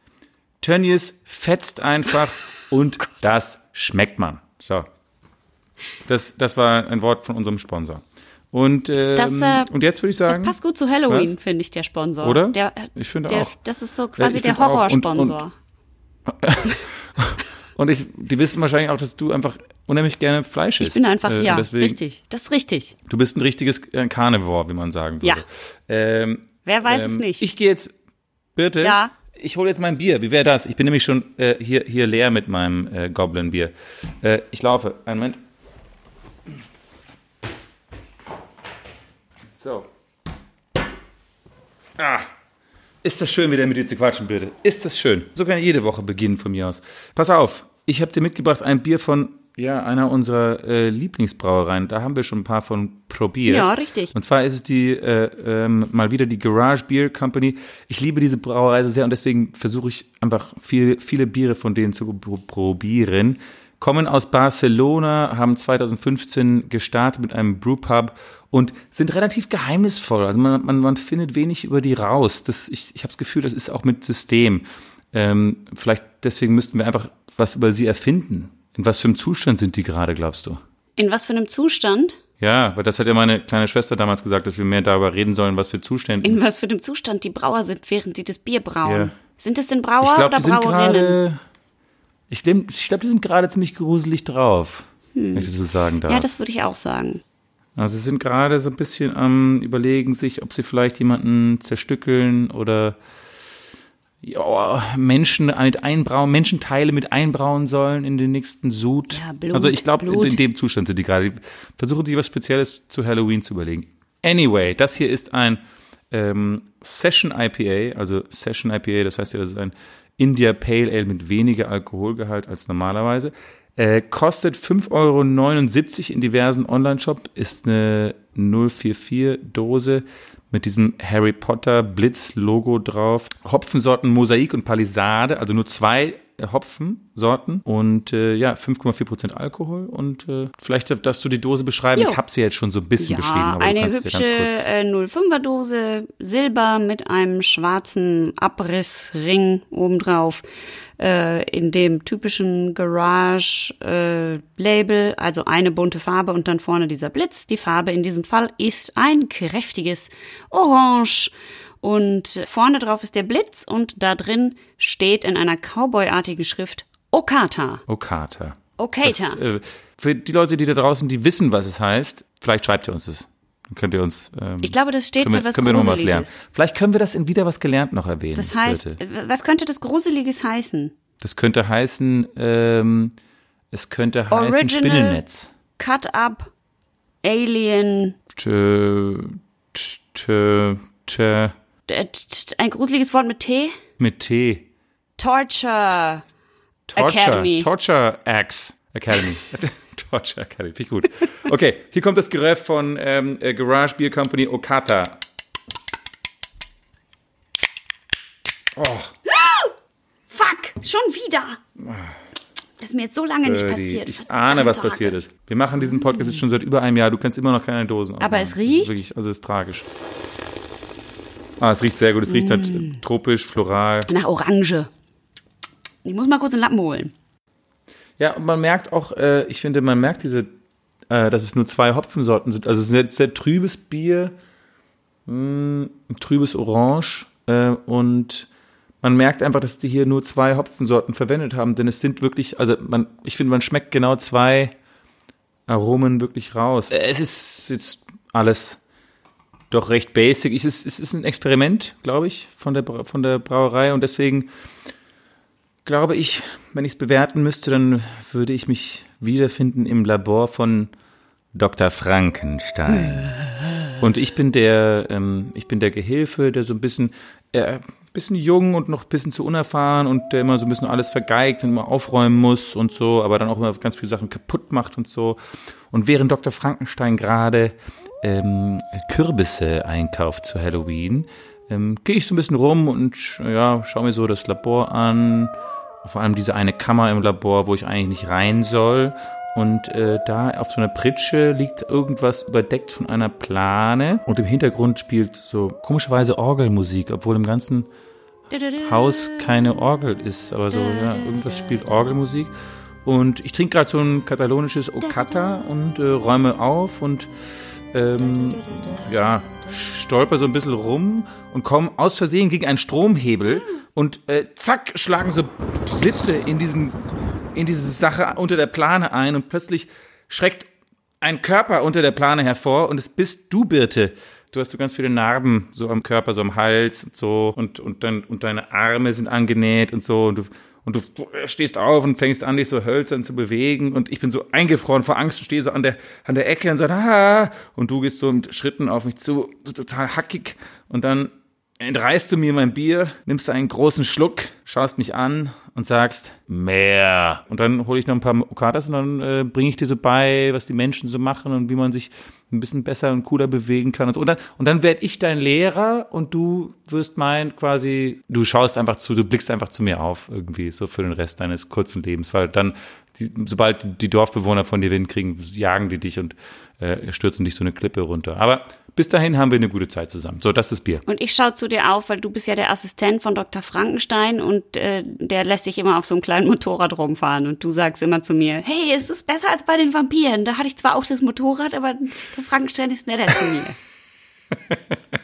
Tönnies fetzt einfach [LAUGHS] und das schmeckt man. So. Das, das war ein Wort von unserem Sponsor. Und, ähm, Das, äh, und jetzt würde ich Das sagen, passt gut zu Halloween, finde ich, der Sponsor. Oder? Der, Ich finde auch. Das ist so quasi ich der. Und- Horrorsponsor. [LAUGHS] und ich, die wissen wahrscheinlich auch, dass du einfach unheimlich gerne Fleisch isst. Ich bin einfach, Äh, ja, deswegen, richtig. Das ist richtig. Du bist ein richtiges äh, Carnivore, wie man sagen würde. Ja. Ähm, Wer weiß es ähm, nicht. Ich gehe jetzt, bitte. Ja. Ich hole jetzt mein Bier. Wie wäre das? Ich bin nämlich schon äh, hier, hier leer mit meinem äh, Goblin-Bier. Äh, ich laufe. Einen Moment. So. Ah. Ist das schön, wieder mit dir zu quatschen, bitte. Ist das schön. So kann jede Woche beginnen von mir aus. Pass auf. Ich habe dir mitgebracht ein Bier von ja, einer unserer äh, Lieblingsbrauereien. Da haben wir schon ein paar von probiert. Ja, richtig. Und zwar ist es die äh, ähm, mal wieder die Garage Beer Company. Ich liebe diese Brauerei so sehr und deswegen versuche ich einfach viel, viele Biere von denen zu pro- probieren. Kommen aus Barcelona, haben 2015 gestartet mit einem Brewpub und sind relativ geheimnisvoll. Also man, man, man findet wenig über die raus. Das, ich ich habe das Gefühl, das ist auch mit System. Ähm, vielleicht deswegen müssten wir einfach was über sie erfinden. In was für einem Zustand sind die gerade, glaubst du? In was für einem Zustand? Ja, weil das hat ja meine kleine Schwester damals gesagt, dass wir mehr darüber reden sollen, was für Zustände. In was für einem Zustand die Brauer sind, während sie das Bier brauen. Ja. Sind es denn Brauer ich glaube, oder die sind Brauerinnen? gerade. Ich glaube, ich glaub, die sind gerade ziemlich gruselig drauf, wenn ich das so sagen darf. Hm. Ja, das würde ich auch sagen. Also sie sind gerade so ein bisschen am überlegen sich, ob sie vielleicht jemanden zerstückeln oder ja, Menschen mit einbrauen, Menschenteile mit einbrauen sollen in den nächsten Sud. Ja, Blut, also ich glaube, Blut. in dem Zustand sind die gerade. Versuchen sich was Spezielles zu Halloween zu überlegen. Anyway, das hier ist ein ähm, Session IPA, also Session IPA, das heißt ja, das ist ein India Pale Ale mit weniger Alkoholgehalt als normalerweise. Äh, kostet 5,79 Euro in diversen Online-Shop, ist eine 044-Dose mit diesem Harry Potter Blitz-Logo drauf. Hopfensorten Mosaik und Palisade, also nur zwei Hopfensorten und äh, ja, 5,4% Alkohol und äh, vielleicht darfst du die Dose beschreiben. Jo. Ich habe sie jetzt schon so ein bisschen beschrieben, Ja, aber eine hübsche äh, 05er Dose, Silber mit einem schwarzen Abrissring obendrauf, äh, in dem typischen Garage-Label, also eine bunte Farbe und dann vorne dieser Blitz. Die Farbe in diesem Fall ist ein kräftiges Orange. Und vorne drauf ist der Blitz und da drin steht in einer Cowboy-artigen Schrift Okata. Okata. Okata. Das, äh, für die Leute, die da draußen, die wissen, was es heißt, vielleicht schreibt ihr uns das. Dann könnt ihr uns. Ähm, Ich glaube, das steht können wir, für was können wir noch was lernen. Vielleicht können wir das in wieder was gelernt noch erwähnen. Das heißt, Bitte. was könnte das Gruseliges heißen? Das könnte heißen, ähm, es könnte heißen Original- Spinnennetz. Cut up, Alien, Tö, tö, tö, äh, ein gruseliges Wort mit T? mit T. Torture. Torture. Academy. Torture Axe Academy. [LAUGHS] Torture Academy. Finde ich gut. Okay, hier kommt das Geröff von ähm, äh, Garage Beer Company Okata. Fuck, schon wieder. Das ist mir jetzt so lange nicht passiert. Ich ahne, was Verdammte passiert ist. Wir machen diesen Podcast jetzt schon seit über einem Jahr. Du kannst immer noch keine Dosen Aber aufmachen. es riecht? wirklich, also es ist tragisch. Ah, es riecht sehr gut. Es riecht halt Mm. tropisch, floral. Nach Orange. Ich muss mal kurz einen Lappen holen. Ja, und man merkt auch, äh, ich finde, man merkt diese, äh, dass es nur zwei Hopfensorten sind. Also es ist ein sehr, sehr trübes Bier, mh, ein trübes Orange äh, und man merkt einfach, dass die hier nur zwei Hopfensorten verwendet haben, denn es sind wirklich, also man, ich finde, man schmeckt genau zwei Aromen wirklich raus. Äh, Es ist jetzt alles doch recht basic. Es, es ist ein Experiment, glaube ich, von der, von der Brauerei und deswegen glaube ich, wenn ich es bewerten müsste, dann würde ich mich wiederfinden im Labor von Dr. Frankenstein. Und ich bin der, ähm, ich bin der Gehilfe, der so ein bisschen, äh, bisschen jung und noch ein bisschen zu unerfahren und der immer so ein bisschen alles vergeigt und immer aufräumen muss und so, aber dann auch immer ganz viele Sachen kaputt macht und so. Und während Dr. Frankenstein gerade ähm, Kürbisse einkauft zu Halloween, ähm, gehe ich so ein bisschen rum und ja, schaue mir so das Labor an. Vor allem diese eine Kammer im Labor, wo ich eigentlich nicht rein soll. Und äh, da auf so einer Pritsche liegt irgendwas überdeckt von einer Plane. Und im Hintergrund spielt so komischerweise Orgelmusik, obwohl im ganzen Haus keine Orgel ist. Aber so, ja, irgendwas spielt Orgelmusik. Und ich trinke gerade so ein katalonisches Okata und äh, räume auf und ähm, ja, stolper so ein bisschen rum und komme aus Versehen gegen einen Stromhebel und äh, zack, schlagen so Blitze in diesen in diese Sache unter der Plane ein und plötzlich schreckt ein Körper unter der Plane hervor und es bist du, Birte. Du hast so ganz viele Narben so am Körper, so am Hals und so und, und, dein, und deine Arme sind angenäht und so und du, und du stehst auf und fängst an, dich so hölzern zu bewegen und ich bin so eingefroren vor Angst und stehe so an der, an der Ecke und sage, ah, und du gehst so mit Schritten auf mich zu, so total hackig und dann entreißt du mir mein Bier, nimmst einen großen Schluck, schaust mich an und sagst, mehr. Und dann hole ich noch ein paar Okadas und dann äh, bringe ich dir so bei, was die Menschen so machen und wie man sich ein bisschen besser und cooler bewegen kann und so. Und dann, und dann werde ich dein Lehrer und du wirst mein quasi, du schaust einfach zu, du blickst einfach zu mir auf irgendwie, so für den Rest deines kurzen Lebens, weil dann, die, sobald die Dorfbewohner von dir Wind kriegen, jagen die dich und äh, stürzen dich so eine Klippe runter. Aber bis dahin haben wir eine gute Zeit zusammen. So, das ist Bier. Und ich schaue zu dir auf, weil du bist ja der Assistent von Dr. Frankenstein und äh, der lässt dich immer auf so einem kleinen Motorrad rumfahren und du sagst immer zu mir, hey, es ist besser als bei den Vampiren. Da hatte ich zwar auch das Motorrad, aber der Frankenstein ist netter zu mir. [LAUGHS]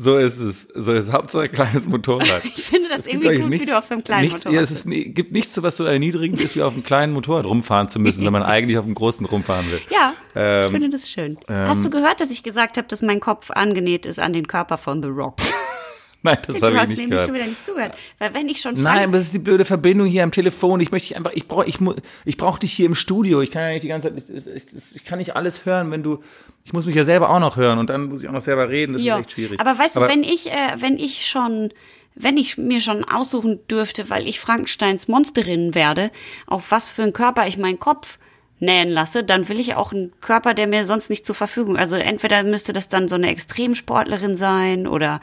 So ist es. So ist es. Hauptsache ein kleines Motorrad. [LAUGHS] Ich finde das Es irgendwie gut, nichts, wie du auf so einem kleinen nichts, Motorrad ja, es ist, gibt nichts, was so erniedrigend ist, wie auf einem kleinen Motorrad rumfahren zu müssen, wenn man [LAUGHS] eigentlich auf einem großen rumfahren will. Ja, ich Ähm, finde das schön. Hast du gehört, dass ich gesagt habe, dass mein Kopf angenäht ist an den Körper von The Rock? [LAUGHS] Nein, das Du habe ich hast nicht nämlich gehört. schon wieder nicht zugehört. Weil wenn ich schon Nein, aber das ist die blöde Verbindung hier am Telefon. Ich möchte dich einfach, ich brauche, ich, ich brauche dich hier im Studio. Ich kann ja nicht die ganze Zeit, ich, ich, ich kann nicht alles hören, wenn du, ich muss mich ja selber auch noch hören und dann muss ich auch noch selber reden. Das Ja, ist echt schwierig. Aber weißt du, wenn ich, äh, wenn ich schon, wenn ich mir schon aussuchen dürfte, weil ich Frankensteins Monsterin werde, auf was für einen Körper ich meinen Kopf nähen lasse, dann will ich auch einen Körper, der mir sonst nicht zur Verfügung. Also entweder müsste das dann so eine Extremsportlerin sein oder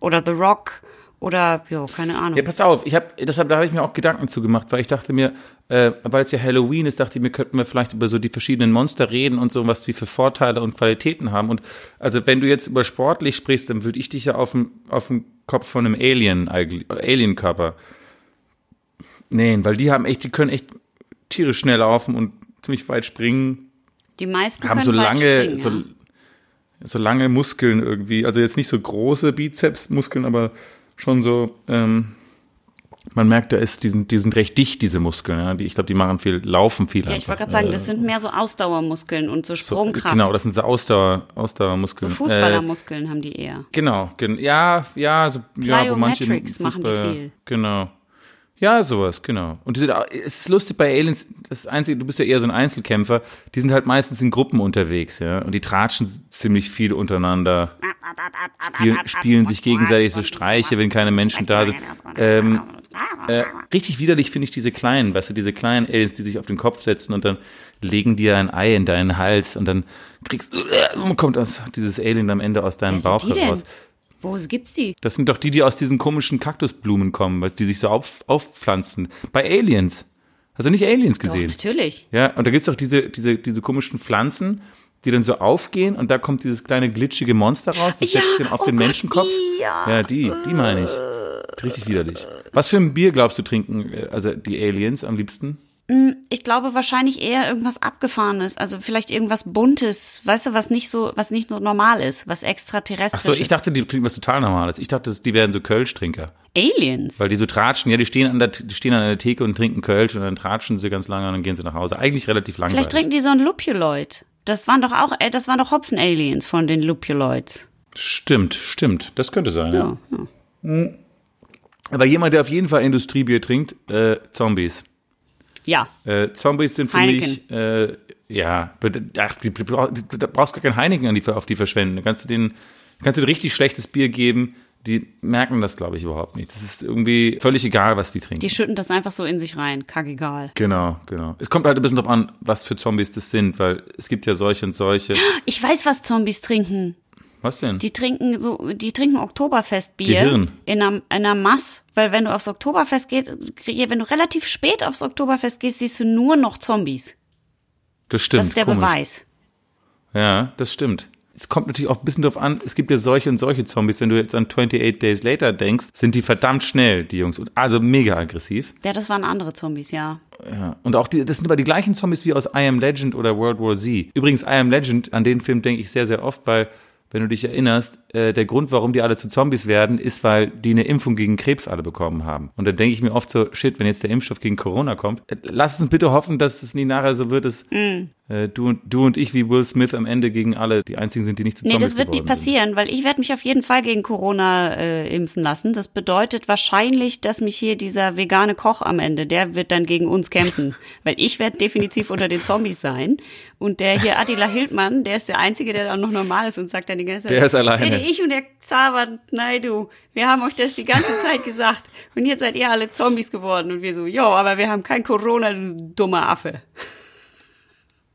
oder The Rock oder ja, keine Ahnung. Ja, pass auf, ich habe, deshalb da habe ich mir auch Gedanken zu gemacht, weil ich dachte mir, äh, weil es ja Halloween ist, dachte ich mir, könnten wir vielleicht über so die verschiedenen Monster reden und so, was die für Vorteile und Qualitäten haben. Und also wenn du jetzt über sportlich sprichst, dann würde ich dich ja auf den auf den Kopf von einem Alien eigentlich, Alien-Körper nähen, weil die haben echt, die können echt tierisch schnell laufen und ziemlich weit springen, Die meisten haben so lange, so, ja. So lange Muskeln irgendwie. Also jetzt nicht so große Bizepsmuskeln, aber schon so, ähm, man merkt, da ist, die sind, die sind recht dicht, diese Muskeln. Ja? Die, ich glaube, die machen viel, laufen viel Ja, ich einfach. wollte gerade sagen, Äh, das sind mehr so Ausdauermuskeln und so Sprungkraft. Genau, das sind so Ausdauer, so Ausdauermuskeln. Äh, Fußballermuskeln haben die eher. genau, gen ja, ja, so, ja, wo manche Plyometrics machen die viel. Genau. Ja, sowas, genau. Und die sind, auch- es ist lustig bei Aliens, das Einzige, du bist ja eher so ein Einzelkämpfer, die sind halt meistens in Gruppen unterwegs, ja, und die tratschen ziemlich viel untereinander, spielen, spielen sich gegenseitig so Streiche, wenn keine Menschen da sind. Ähm, äh, richtig widerlich finde ich diese kleinen, weißt du, diese kleinen Aliens, die sich auf den Kopf setzen und dann legen dir ein Ei in deinen Hals und dann kriegst äh, kommt das, dieses Alien am Ende aus deinem Bauch die denn? Wo gibt's die? Das sind doch die, die aus diesen komischen Kaktusblumen kommen, weil die sich so auf, aufpflanzen. Bei Aliens. Hast du nicht Aliens gesehen? Doch, natürlich. Ja, und da gibt's doch diese, diese, diese komischen Pflanzen, die dann so aufgehen und da kommt dieses kleine glitschige Monster raus, das Ja, setzt sich auf oh den Gott, Menschenkopf. ja. ja, die, die meine ich. Richtig widerlich. Was für ein Bier glaubst du trinken, äh, also die Aliens am liebsten? Ich glaube wahrscheinlich eher irgendwas Abgefahrenes, also vielleicht irgendwas Buntes, weißt du, was nicht so, was nicht so normal ist, was Ach extraterrestrisch so, ich ist. dachte, die trinken was total Normales. Ich dachte, die wären so Kölsch-Trinker. Aliens. Weil die so tratschen, ja, die stehen an der, die stehen an der Theke und trinken Kölsch und dann tratschen sie ganz lange und dann gehen sie nach Hause. Eigentlich relativ langweilig. Vielleicht trinken die so ein Lupuloid. Das waren doch auch, äh, das waren doch Hopfen-Aliens von den Lupuloids. Stimmt, stimmt. Das könnte sein, ja. Ja, ja. Aber jemand, der auf jeden Fall Industriebier trinkt, äh, Zombies. Ja. Äh, Zombies sind für Heineken. mich, äh, ja, ach, da brauchst du gar kein Heineken an die, auf die verschwenden. Da kannst du denen, kannst du dir richtig schlechtes Bier geben. Die merken das, glaube ich, überhaupt nicht. Das ist irgendwie völlig egal, was die trinken. Die schütten das einfach so in sich rein. Kackegal. genau, genau. Es kommt halt ein bisschen drauf an, was für Zombies das sind, weil es gibt ja solche und solche. Ich weiß, was Zombies trinken. Was denn? Die trinken so, die trinken Oktoberfestbier Gehirn. in einer, in einer Mass, weil wenn du aufs Oktoberfest gehst, wenn du relativ spät aufs Oktoberfest gehst, siehst du nur noch Zombies. das stimmt. Das ist der komisch. Beweis. Ja, das stimmt. Es kommt natürlich auch ein bisschen drauf an, es gibt ja solche und solche Zombies. Wenn du jetzt an 28 Days Later denkst, sind die verdammt schnell, die Jungs. Also mega aggressiv. Ja, das waren andere Zombies, ja. Ja. Und auch die, das sind aber die gleichen Zombies wie aus I Am Legend oder World War Z. Übrigens, I Am Legend, an den Film denke ich sehr, sehr oft, weil, wenn du dich erinnerst, äh, der Grund, warum die alle zu Zombies werden, ist, weil die eine Impfung gegen Krebs alle bekommen haben. Und da denke ich mir oft so, shit, wenn jetzt der Impfstoff gegen Corona kommt, äh, lass uns bitte hoffen, dass es nie nachher so wird, dass äh, du, und, du und ich wie Will Smith am Ende gegen alle die einzigen sind, die nicht zu Nee, Zombies das wird nicht geworden sind. passieren, weil ich werde mich auf jeden Fall gegen Corona äh, impfen lassen. Das bedeutet wahrscheinlich, dass mich hier dieser vegane Koch am Ende, der wird dann gegen uns kämpfen. [LAUGHS] weil ich werde definitiv unter den Zombies sein. Und der hier Attila Hildmann, der ist der Einzige, der dann noch normal ist und sagt die ganze Zeit, Der ist alleine. "Seht ihr, Ich und der Xaver Naidu, wir haben euch das die ganze [LAUGHS] Zeit gesagt. Und jetzt seid ihr alle Zombies geworden. Und wir so, jo, aber wir haben kein Corona, du dummer Affe.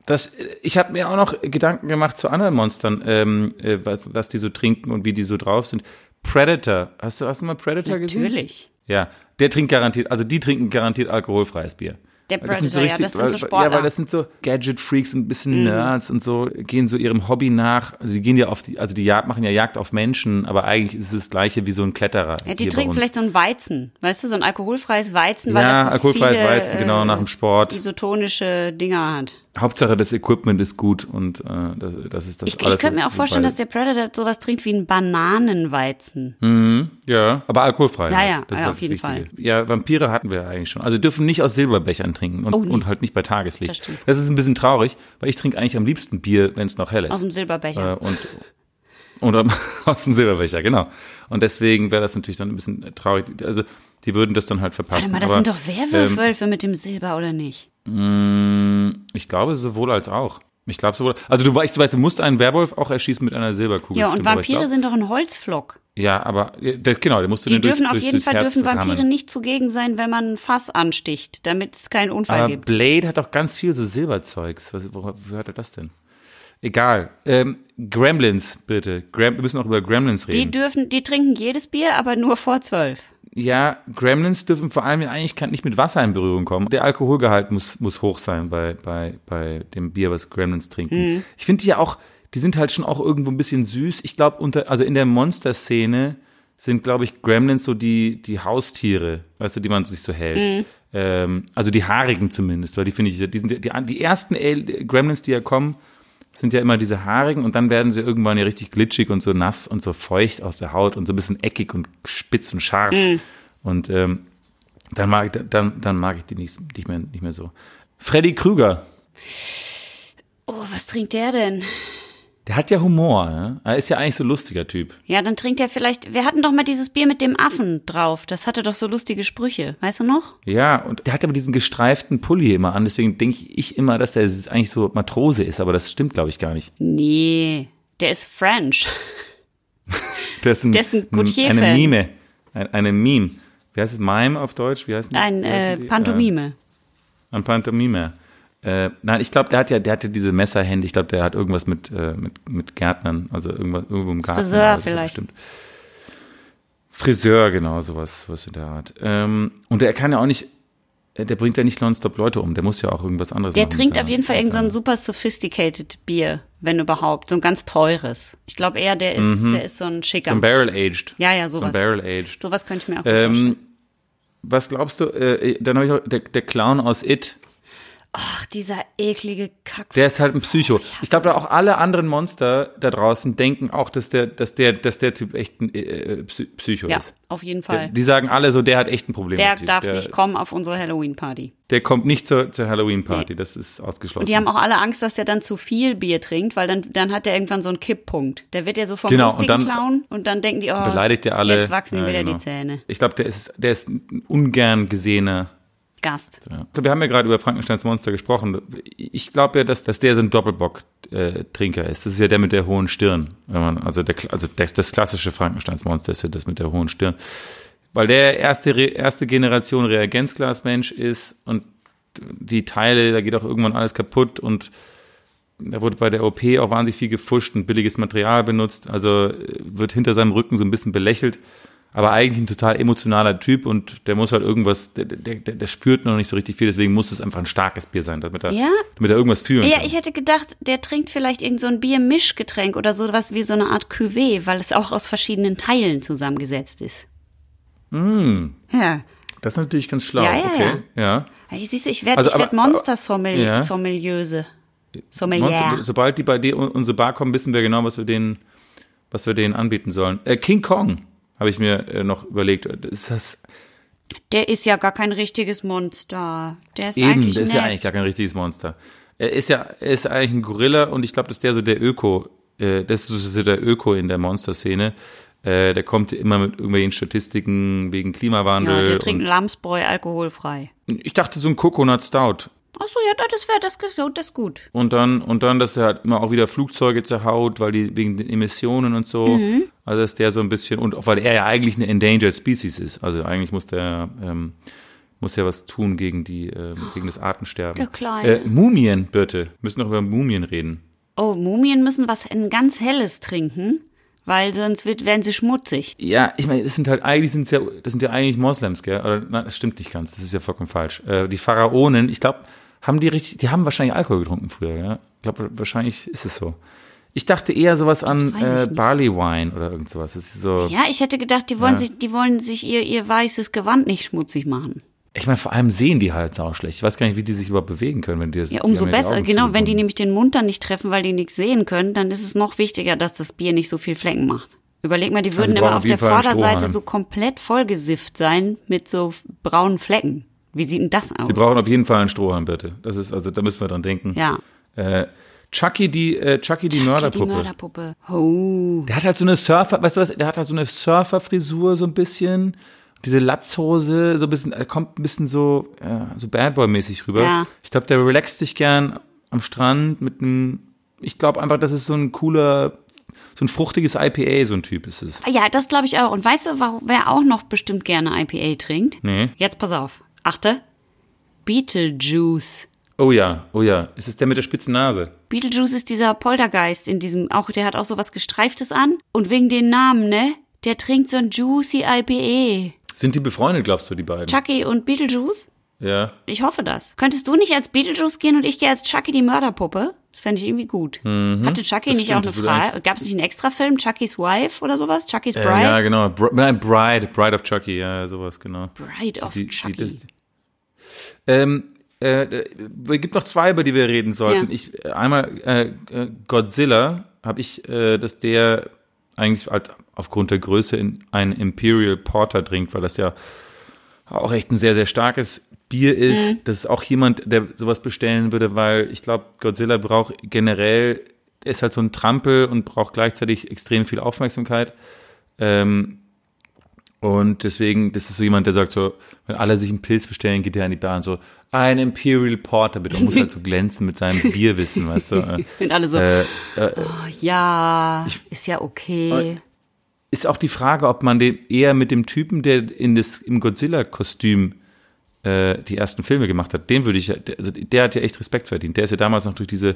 Das, ich habe mir auch noch Gedanken gemacht zu anderen Monstern, ähm, äh, was, was die so trinken und wie die so drauf sind. Predator. Hast du, hast du mal Predator gesehen? Natürlich. Ja, der trinkt garantiert, also die trinken garantiert alkoholfreies Bier. Der Weil das sind Predator, ja, das sind so Sportler. Mhm. Ja, weil das sind so Gadget-Freaks und ein bisschen Nerds und so, gehen so ihrem Hobby nach. Also die gehen ja auf die, also die Jagd, machen ja Jagd auf Menschen, aber eigentlich ist es das gleiche wie so ein Kletterer. Ja, die trinken vielleicht so ein Weizen, weißt du, so ein alkoholfreies Weizen, weil Ja, das so alkoholfreies viele, Weizen, genau, nach dem Sport. isotonische Dinger hat. Hauptsache das Equipment ist gut und äh, das, das ist das Ich, alles. ich könnte mir auch vorstellen, dass der Predator sowas trinkt wie ein Bananenweizen. Ja, aber alkoholfrei. Ja, halt. ja, das ja, ist auf das jeden Wichtige. Ja, Vampire hatten wir eigentlich schon. Also dürfen nicht aus Silberbechern trinken und, Oh, nee. und halt nicht bei Tageslicht. Das. Das ist ein bisschen traurig, weil ich trinke eigentlich am liebsten Bier, wenn es noch hell ist. Aus dem Silberbecher. Äh, und und [LAUGHS] aus dem Silberbecher, genau. Und deswegen wäre das natürlich dann ein bisschen traurig. Also die würden das dann halt verpassen. Warte mal, das Aber, sind doch Werwölfe mit dem Silber, oder nicht? Mh, ich glaube sowohl als auch. Ich glaube sowohl. Also du weißt, du weißt, du musst einen Werwolf auch erschießen mit einer Silberkugel. Ja, und stimmt, Vampire glaub- sind doch ein Holzflock. Ja, aber äh, genau, der musst du Die den durchs, dürfen auf jeden Fall Herz dürfen Vampire rammen. nicht zugegen sein, wenn man ein Fass ansticht, damit es keinen Unfall Aber gibt. Blade hat doch ganz viel so Silberzeugs. Was, wo, wo hat er das denn? Egal. Ähm, Gremlins, bitte. Grem wir müssen auch über Gremlins Die reden. dürfen, die trinken jedes Bier, aber nur vor zwölf. Ja, Gremlins dürfen vor allem eigentlich nicht mit Wasser in Berührung kommen. Der Alkoholgehalt muss, muss hoch sein bei, bei, bei dem Bier, was Gremlins trinken. Ich finde die ja auch, die sind halt schon auch irgendwo ein bisschen süß. Ich glaube, unter, also in der Monster-Szene sind, glaube ich, Gremlins so die, die Haustiere, weißt du, die man sich so hält. Ähm, also die haarigen zumindest, weil die finde ich, die sind die, die ersten Al- Gremlins, die ja kommen, sind ja immer diese haarigen und dann werden sie irgendwann ja richtig glitschig und so nass und so feucht auf der Haut und so ein bisschen eckig und spitz und scharf. Und ähm, dann mag ich, dann, dann mag ich die nicht, nicht, mehr, nicht mehr so. Freddy Krüger, Oh, was trinkt der denn? Der hat ja Humor, ne? Er ist ja eigentlich so ein lustiger Typ. Ja, dann trinkt er vielleicht. Wir hatten doch mal dieses Bier mit dem Affen drauf. Das hatte doch so lustige Sprüche. Weißt du noch? Ja, und der hat aber diesen gestreiften Pulli immer an, deswegen denke ich immer, dass er eigentlich so Matrose ist, aber das stimmt, glaube ich, gar nicht. Nee, der ist French. [LAUGHS] Der ist ein, Der ist ein Gautier-Fan. eine Mime. Ein, eine Meme. Wie heißt es? Mime auf Deutsch? Wie heißt Ein wie äh? Pantomime. Äh, ein Pantomime. Äh, nein, ich glaube, der hat ja, der hatte diese Messerhände. Ich glaube, der hat irgendwas mit, äh, mit, mit Gärtnern, also irgendwas, irgendwo im Garten. Friseur vielleicht. Bestimmt. Friseur, genau, sowas, sowas in der Art. Ähm, und er kann ja auch nicht, der bringt ja nicht nonstop Leute um, der muss ja auch irgendwas anderes Der machen. trinkt mit auf jeden Fall irgendein so ein super sophisticated Bier, wenn überhaupt. So ein ganz teures. Ich glaube eher, der ist, der ist so ein schicker. Mhm. So ein Barrel Aged. ja, ja, So ein sowas. Barrel Aged. sowas könnte ich mir auch gut vorstellen. Ähm, was glaubst du, äh, dann habe ich auch, der, der Clown aus It, Ach, dieser eklige Kack. der ist halt ein Psycho. Ich glaube, auch alle anderen Monster da draußen denken auch, dass der, dass der, dass der Typ echt ein äh, Psy- Psycho ja, ist. auf jeden Der, Fall. die sagen alle so, der hat echt ein Problem. Der darf der, nicht kommen auf unsere Halloween-Party. Der kommt nicht zur, zur Halloween-Party, das ist ausgeschlossen. Und die haben auch alle Angst, dass der dann zu viel Bier trinkt, weil dann, dann hat der irgendwann so einen Kipppunkt. Der wird ja so vom Genau, und lustigen dann- Clown und dann denken die, oh, beleidigt der alle. jetzt wachsen ihm Ja, wieder genau. die Zähne. Ich glaube, der ist, der ist ein ungern gesehener. Gast. Ja. Wir haben ja gerade über Frankensteins Monster gesprochen. Ich glaube ja, dass, dass der so ein Doppelbock-Trinker ist. Das ist ja der mit der hohen Stirn. Man, also der, also das, das klassische Frankensteins Monster ist ja das mit der hohen Stirn. Weil der erste, erste Generation Reagenzglasmensch ist und die Teile, da geht auch irgendwann alles kaputt und da wurde bei der OP auch wahnsinnig viel gefuscht und billiges Material benutzt. Also äh, wird hinter seinem Rücken so ein bisschen belächelt. Aber eigentlich ein total emotionaler Typ und der muss halt irgendwas, der, der, der, spürt noch nicht so richtig viel, deswegen muss es einfach ein starkes Bier sein, damit er, Ja? damit er irgendwas fühlen Ja, kann. ich hätte gedacht, der trinkt vielleicht irgend so ein Biermischgetränk oder sowas wie so eine Art Cuvée, weil es auch aus verschiedenen Teilen zusammengesetzt ist. Ja. das ist natürlich ganz schlau. Ja, ja, okay. ja. Ich siehst du, ich werde Also, ich werd aber- Monster-Sommelier. Ja. Sommeliöse. Monster, Sommelier. sobald die bei dir in unsere Bar kommen, wissen wir genau, was wir denen, was wir denen anbieten sollen. Äh, King Kong habe ich mir äh, noch überlegt. Ist das Der ist ja gar kein richtiges Monster. Der ist Eben, eigentlich der ist ja eigentlich gar kein richtiges Monster. Er ist ja, er ist eigentlich ein Gorilla und ich glaube, dass der so der Öko, äh, das ist so der Öko in der Monster-Szene. Äh, der kommt immer mit irgendwelchen Statistiken wegen Ja, Klimawandel. der trinkt Lamsbräu alkoholfrei. ich dachte so ein Coconut Stout. Ach so, ja, das wäre das, das, ist gut. Und dann, und dann, dass er halt immer auch wieder Flugzeuge zerhaut, weil die wegen den Emissionen und so. Mhm. Also dass der so ein bisschen, und auch weil er ja eigentlich eine Endangered Species ist. Also eigentlich muss der, ähm, muss ja was tun gegen die, ähm, gegen das Artensterben. Der Kleine. Äh, Mumien, Birte. Wir müssen noch über Mumien reden. Oh, Mumien müssen was ein ganz helles trinken, weil sonst wird, werden sie schmutzig. Ja, ich meine, das sind halt eigentlich sind ja, das sind ja eigentlich Moslems, gell? Oder nein, das stimmt nicht ganz. Das ist ja vollkommen falsch. Äh, die Pharaonen, ich glaube, haben die richtig, die haben wahrscheinlich Alkohol getrunken früher, ja? Ich glaube, wahrscheinlich ist es so. Ich dachte eher sowas an äh. Barley Wine oder irgend sowas. So. Ja, ich hätte gedacht, die wollen Ja. sich, die wollen sich ihr, ihr weißes Gewand nicht schmutzig machen. Ich meine, vor allem sehen die halt sau schlecht. Ich weiß gar nicht, wie die sich überhaupt bewegen können, wenn die das. Ja, umso besser. Genau, wenn die nämlich den Mund dann nicht treffen, weil die nichts sehen können, dann ist es noch wichtiger, dass das Bier nicht so viel Flecken macht. Überleg mal, die würden Also immer auf auf der Fall Vorderseite so komplett vollgesifft sein mit so braunen Flecken. Wie sieht denn das aus? Die brauchen auf jeden Fall einen Strohhalm, bitte. Das ist, also da müssen wir dran denken. ja. Äh, Chucky, die, äh, Chucky, die Die Mörderpuppe. Mörderpuppe. Oh. Der hat halt so eine Surfer, weißt du was, der hat halt so eine Surferfrisur so ein bisschen. Diese Latzhose, so ein bisschen, er kommt ein bisschen so, ja, so Bad Boy-mäßig rüber. Ja. Ich glaube, der relaxt sich gern am Strand mit einem, ich glaube einfach, das ist so ein cooler, so ein fruchtiges IPA, so ein Typ ist es. Ja, das glaube ich auch. Und weißt du, wer auch noch bestimmt gerne IPA trinkt? Nee. Jetzt pass auf. Achte. Beetlejuice. Oh ja, oh ja. Ist es der mit der spitzen Nase? Beetlejuice ist dieser Poltergeist in diesem, auch der hat auch so was Gestreiftes an. Und wegen den Namen, ne? Der trinkt so ein Juicy IPA. Sind die befreundet, glaubst du, die beiden? Chucky und Beetlejuice? Ja. Ich hoffe das. Könntest du nicht als Beetlejuice gehen und ich gehe als Chucky die Mörderpuppe? Das fände ich irgendwie gut. Hatte Chucky Mhm. nicht auch eine Frage? Gab es nicht einen Extrafilm? Chucky's Wife oder sowas? Chucky's Äh, Bride? ja, genau. Br nein, Bride, Bride of Chucky, ja, sowas, genau. Bride of Die- die- Chucky. das- Ähm, äh, äh, gibt noch zwei, über die wir reden sollten. Ja. Ich, äh, einmal äh, Godzilla, habe ich, äh, dass der eigentlich als, aufgrund der Größe in einen Imperial Porter trinkt, weil das ja auch echt ein sehr, sehr starkes Bier ist. Mhm. Das ist auch jemand, der sowas bestellen würde, weil ich glaube, Godzilla braucht generell, er ist halt so ein Trampel und braucht gleichzeitig extrem viel Aufmerksamkeit. Ähm, und deswegen, das ist so jemand, der sagt so, wenn alle sich einen Pilz bestellen, geht er an die Bar und so, ein Imperial Porter bitte. Und muss halt so [LAUGHS] glänzen mit seinem Bierwissen, weißt du. [LAUGHS] Äh, Und alle so, Äh, oh, ja, ist ja okay. ist auch die Frage, ob man den eher mit dem Typen, der in das, im Godzilla-Kostüm äh, die ersten Filme gemacht hat, den würde ich, also der hat ja echt Respekt verdient. Der ist ja damals noch durch diese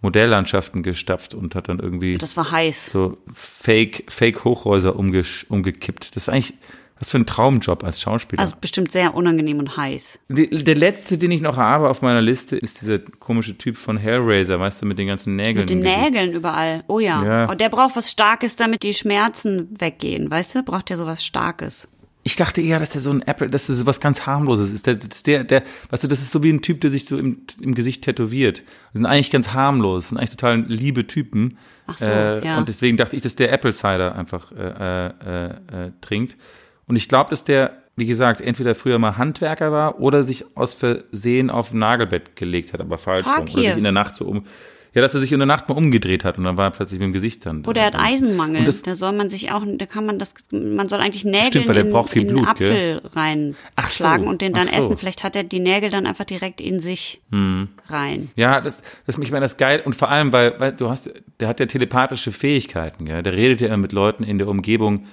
Modelllandschaften gestapft und hat dann irgendwie Das war heiß. so Fake, Fake Hochhäuser umgesch, umgekippt. Das ist eigentlich was für ein Traumjob als Schauspieler. Also bestimmt sehr unangenehm und heiß. Die, der letzte, den ich noch habe auf meiner Liste, ist dieser komische Typ von Hellraiser, weißt du, mit den ganzen Nägeln. Mit den. Nägeln überall. Oh ja. Ja. Und der braucht was Starkes, damit die Schmerzen weggehen. Weißt du? Braucht ja sowas Starkes. Ich dachte eher, dass der so ein Apple, dass das so was ganz harmloses ist. Der, das ist der, der, weißt du, das ist so wie ein Typ, der sich so im, im Gesicht tätowiert. Die sind eigentlich ganz harmlos, das sind eigentlich total liebe Typen. Ach so, äh, ja. Und deswegen dachte ich, dass der Apple Cider einfach äh, äh, äh, trinkt. Und ich glaube, dass der, wie gesagt, entweder früher mal Handwerker war oder sich aus Versehen auf ein Nagelbett gelegt hat, aber falsch Fuck rum. Oder sich in der Nacht so um. Ja, dass er sich in der Nacht mal umgedreht hat und dann war er plötzlich mit dem Gesicht dann. Oder er hat Eisenmangel. Das- da soll man sich auch, da kann man das, man soll eigentlich Nägel Stimmt, weil der in, braucht viel in Blut, Apfel gell? reinschlagen so, und den dann so. essen. Vielleicht hat er die Nägel dann einfach direkt in sich Hm. rein. Ja, das, das ich meine, das ist geil und vor allem, weil, weil du hast, der hat ja telepathische Fähigkeiten, ja, der redet ja immer mit Leuten in der Umgebung,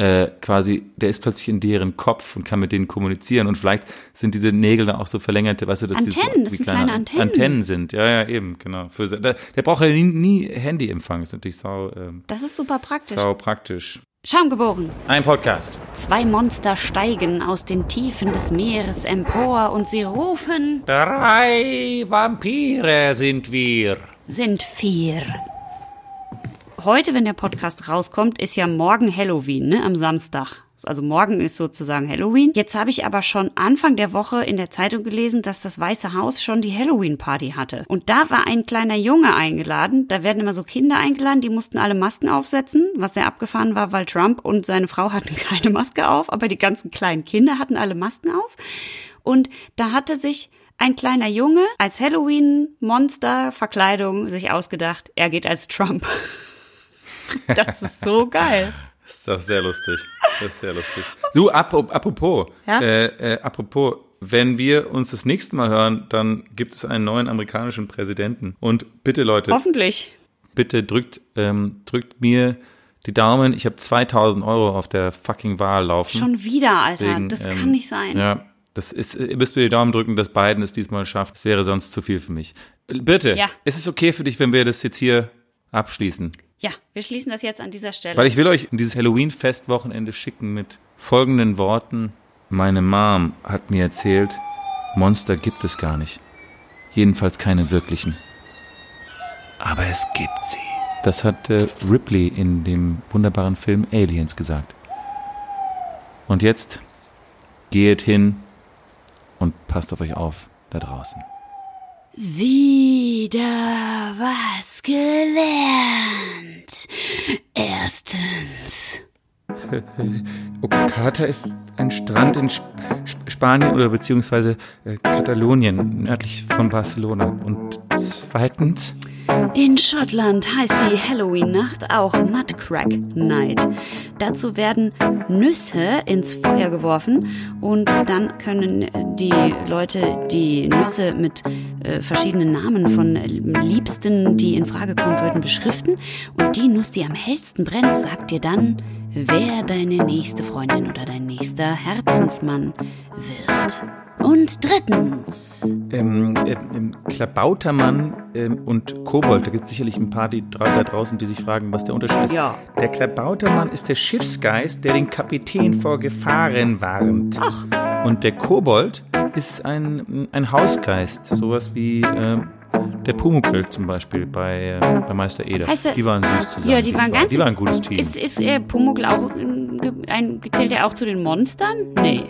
äh, quasi, der ist plötzlich in deren Kopf und kann mit denen kommunizieren und vielleicht sind diese Nägel dann auch so verlängerte, weißt du, dass die so Antennen, das sind kleine Antennen. Antennen sind, ja, ja, eben, genau. Für, der, der braucht ja nie, nie Handyempfang, ist natürlich sau, ähm, Das ist super praktisch. sau praktisch. Schaumgeboren. Ein Podcast. Zwei Monster steigen aus den Tiefen des Meeres empor und sie rufen, Drei Vampire sind wir. sind vier. Heute, wenn der Podcast rauskommt, ist ja morgen Halloween, ne, am Samstag. Also morgen ist sozusagen Halloween. Jetzt habe ich aber schon Anfang der Woche in der Zeitung gelesen, dass das Weiße Haus schon die Halloween-Party hatte. Und da war ein kleiner Junge eingeladen. Da werden immer so Kinder eingeladen, die mussten alle Masken aufsetzen, was sehr abgefahren war, weil Trump und seine Frau hatten [LAUGHS] keine Maske auf, aber die ganzen kleinen Kinder hatten alle Masken auf. Und da hatte sich ein kleiner Junge als Halloween-Monster-Verkleidung sich ausgedacht, er geht als Trump. [LAUGHS] [LAUGHS] Das ist so geil. Das ist doch sehr lustig. Das ist sehr lustig. Du, apro- apropos, Ja? äh, äh, apropos, wenn wir uns das nächste Mal hören, dann gibt es einen neuen amerikanischen Präsidenten. Und bitte, Leute, Hoffentlich. bitte drückt, ähm, drückt mir die Daumen. Ich habe 2000 Euro auf der fucking Wahl laufen. Schon wieder, Alter. Deswegen, das ähm, kann nicht sein. Ja, das ist, ihr müsst mir die Daumen drücken, dass Biden es diesmal schafft. Das wäre sonst zu viel für mich. Bitte, Ja. ist es okay für dich, wenn wir das jetzt hier abschließen? Ja, wir schließen das jetzt an dieser Stelle. Weil ich will euch in dieses Halloween-Festwochenende schicken mit folgenden Worten. Meine Mom hat mir erzählt, Monster gibt es gar nicht. Jedenfalls keine wirklichen. Aber es gibt sie. Das hat äh, Ripley in dem wunderbaren Film Aliens gesagt. Und jetzt geht hin und passt auf euch auf da draußen. Wieder was gelernt. Okata ist ein Strand in Sp Spanien oder beziehungsweise äh, Katalonien, nördlich von Barcelona. Und zweitens, In Schottland heißt die Halloween-Nacht auch Nutcrack Night. Dazu werden Nüsse ins Feuer geworfen und dann können die Leute die Nüsse mit äh, verschiedenen Namen von Liebsten, die in Frage kommen würden, beschriften. Und die Nuss, die am hellsten brennt, sagt dir dann, wer deine nächste Freundin oder dein nächster Herzensmann wird. Und drittens. ähm, äh, ähm, Klabautermann ähm, und Kobold, da gibt es sicherlich ein paar die dra da draußen, die sich fragen, was der Unterschied ist. Ja. Der Klabautermann ist der Schiffsgeist, der den Kapitän vor Gefahren warnt. Ach. Und der Kobold ist ein, ein Hausgeist, sowas wie ähm, der Pumuckl zum Beispiel bei, äh, bei Meister Eder. Heißt er- die waren süß zusammen. Ja, die waren zwei. ganz. Die waren ein gutes Team. Ist, ist äh, Pumuckl auch ein, ein, zählt er auch zu den Monstern? Nee,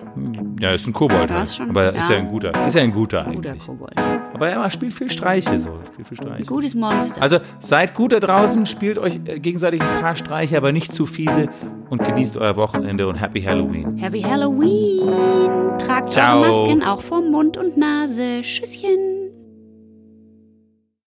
ja, ist ein Kobold. Ja, schon- aber ist ja. ja ein guter. Ist ja ein guter guter eigentlich. Kobold. Aber er spielt viel Streiche so. Spielt viel Streiche. Gutes Monster. Also seid gut da draußen, spielt euch äh, gegenseitig ein paar Streiche, aber nicht zu fiese und genießt euer Wochenende und Happy Halloween. Happy Halloween! Tragt Ciao. eure Masken auch vor Mund und Nase. Tschüsschen!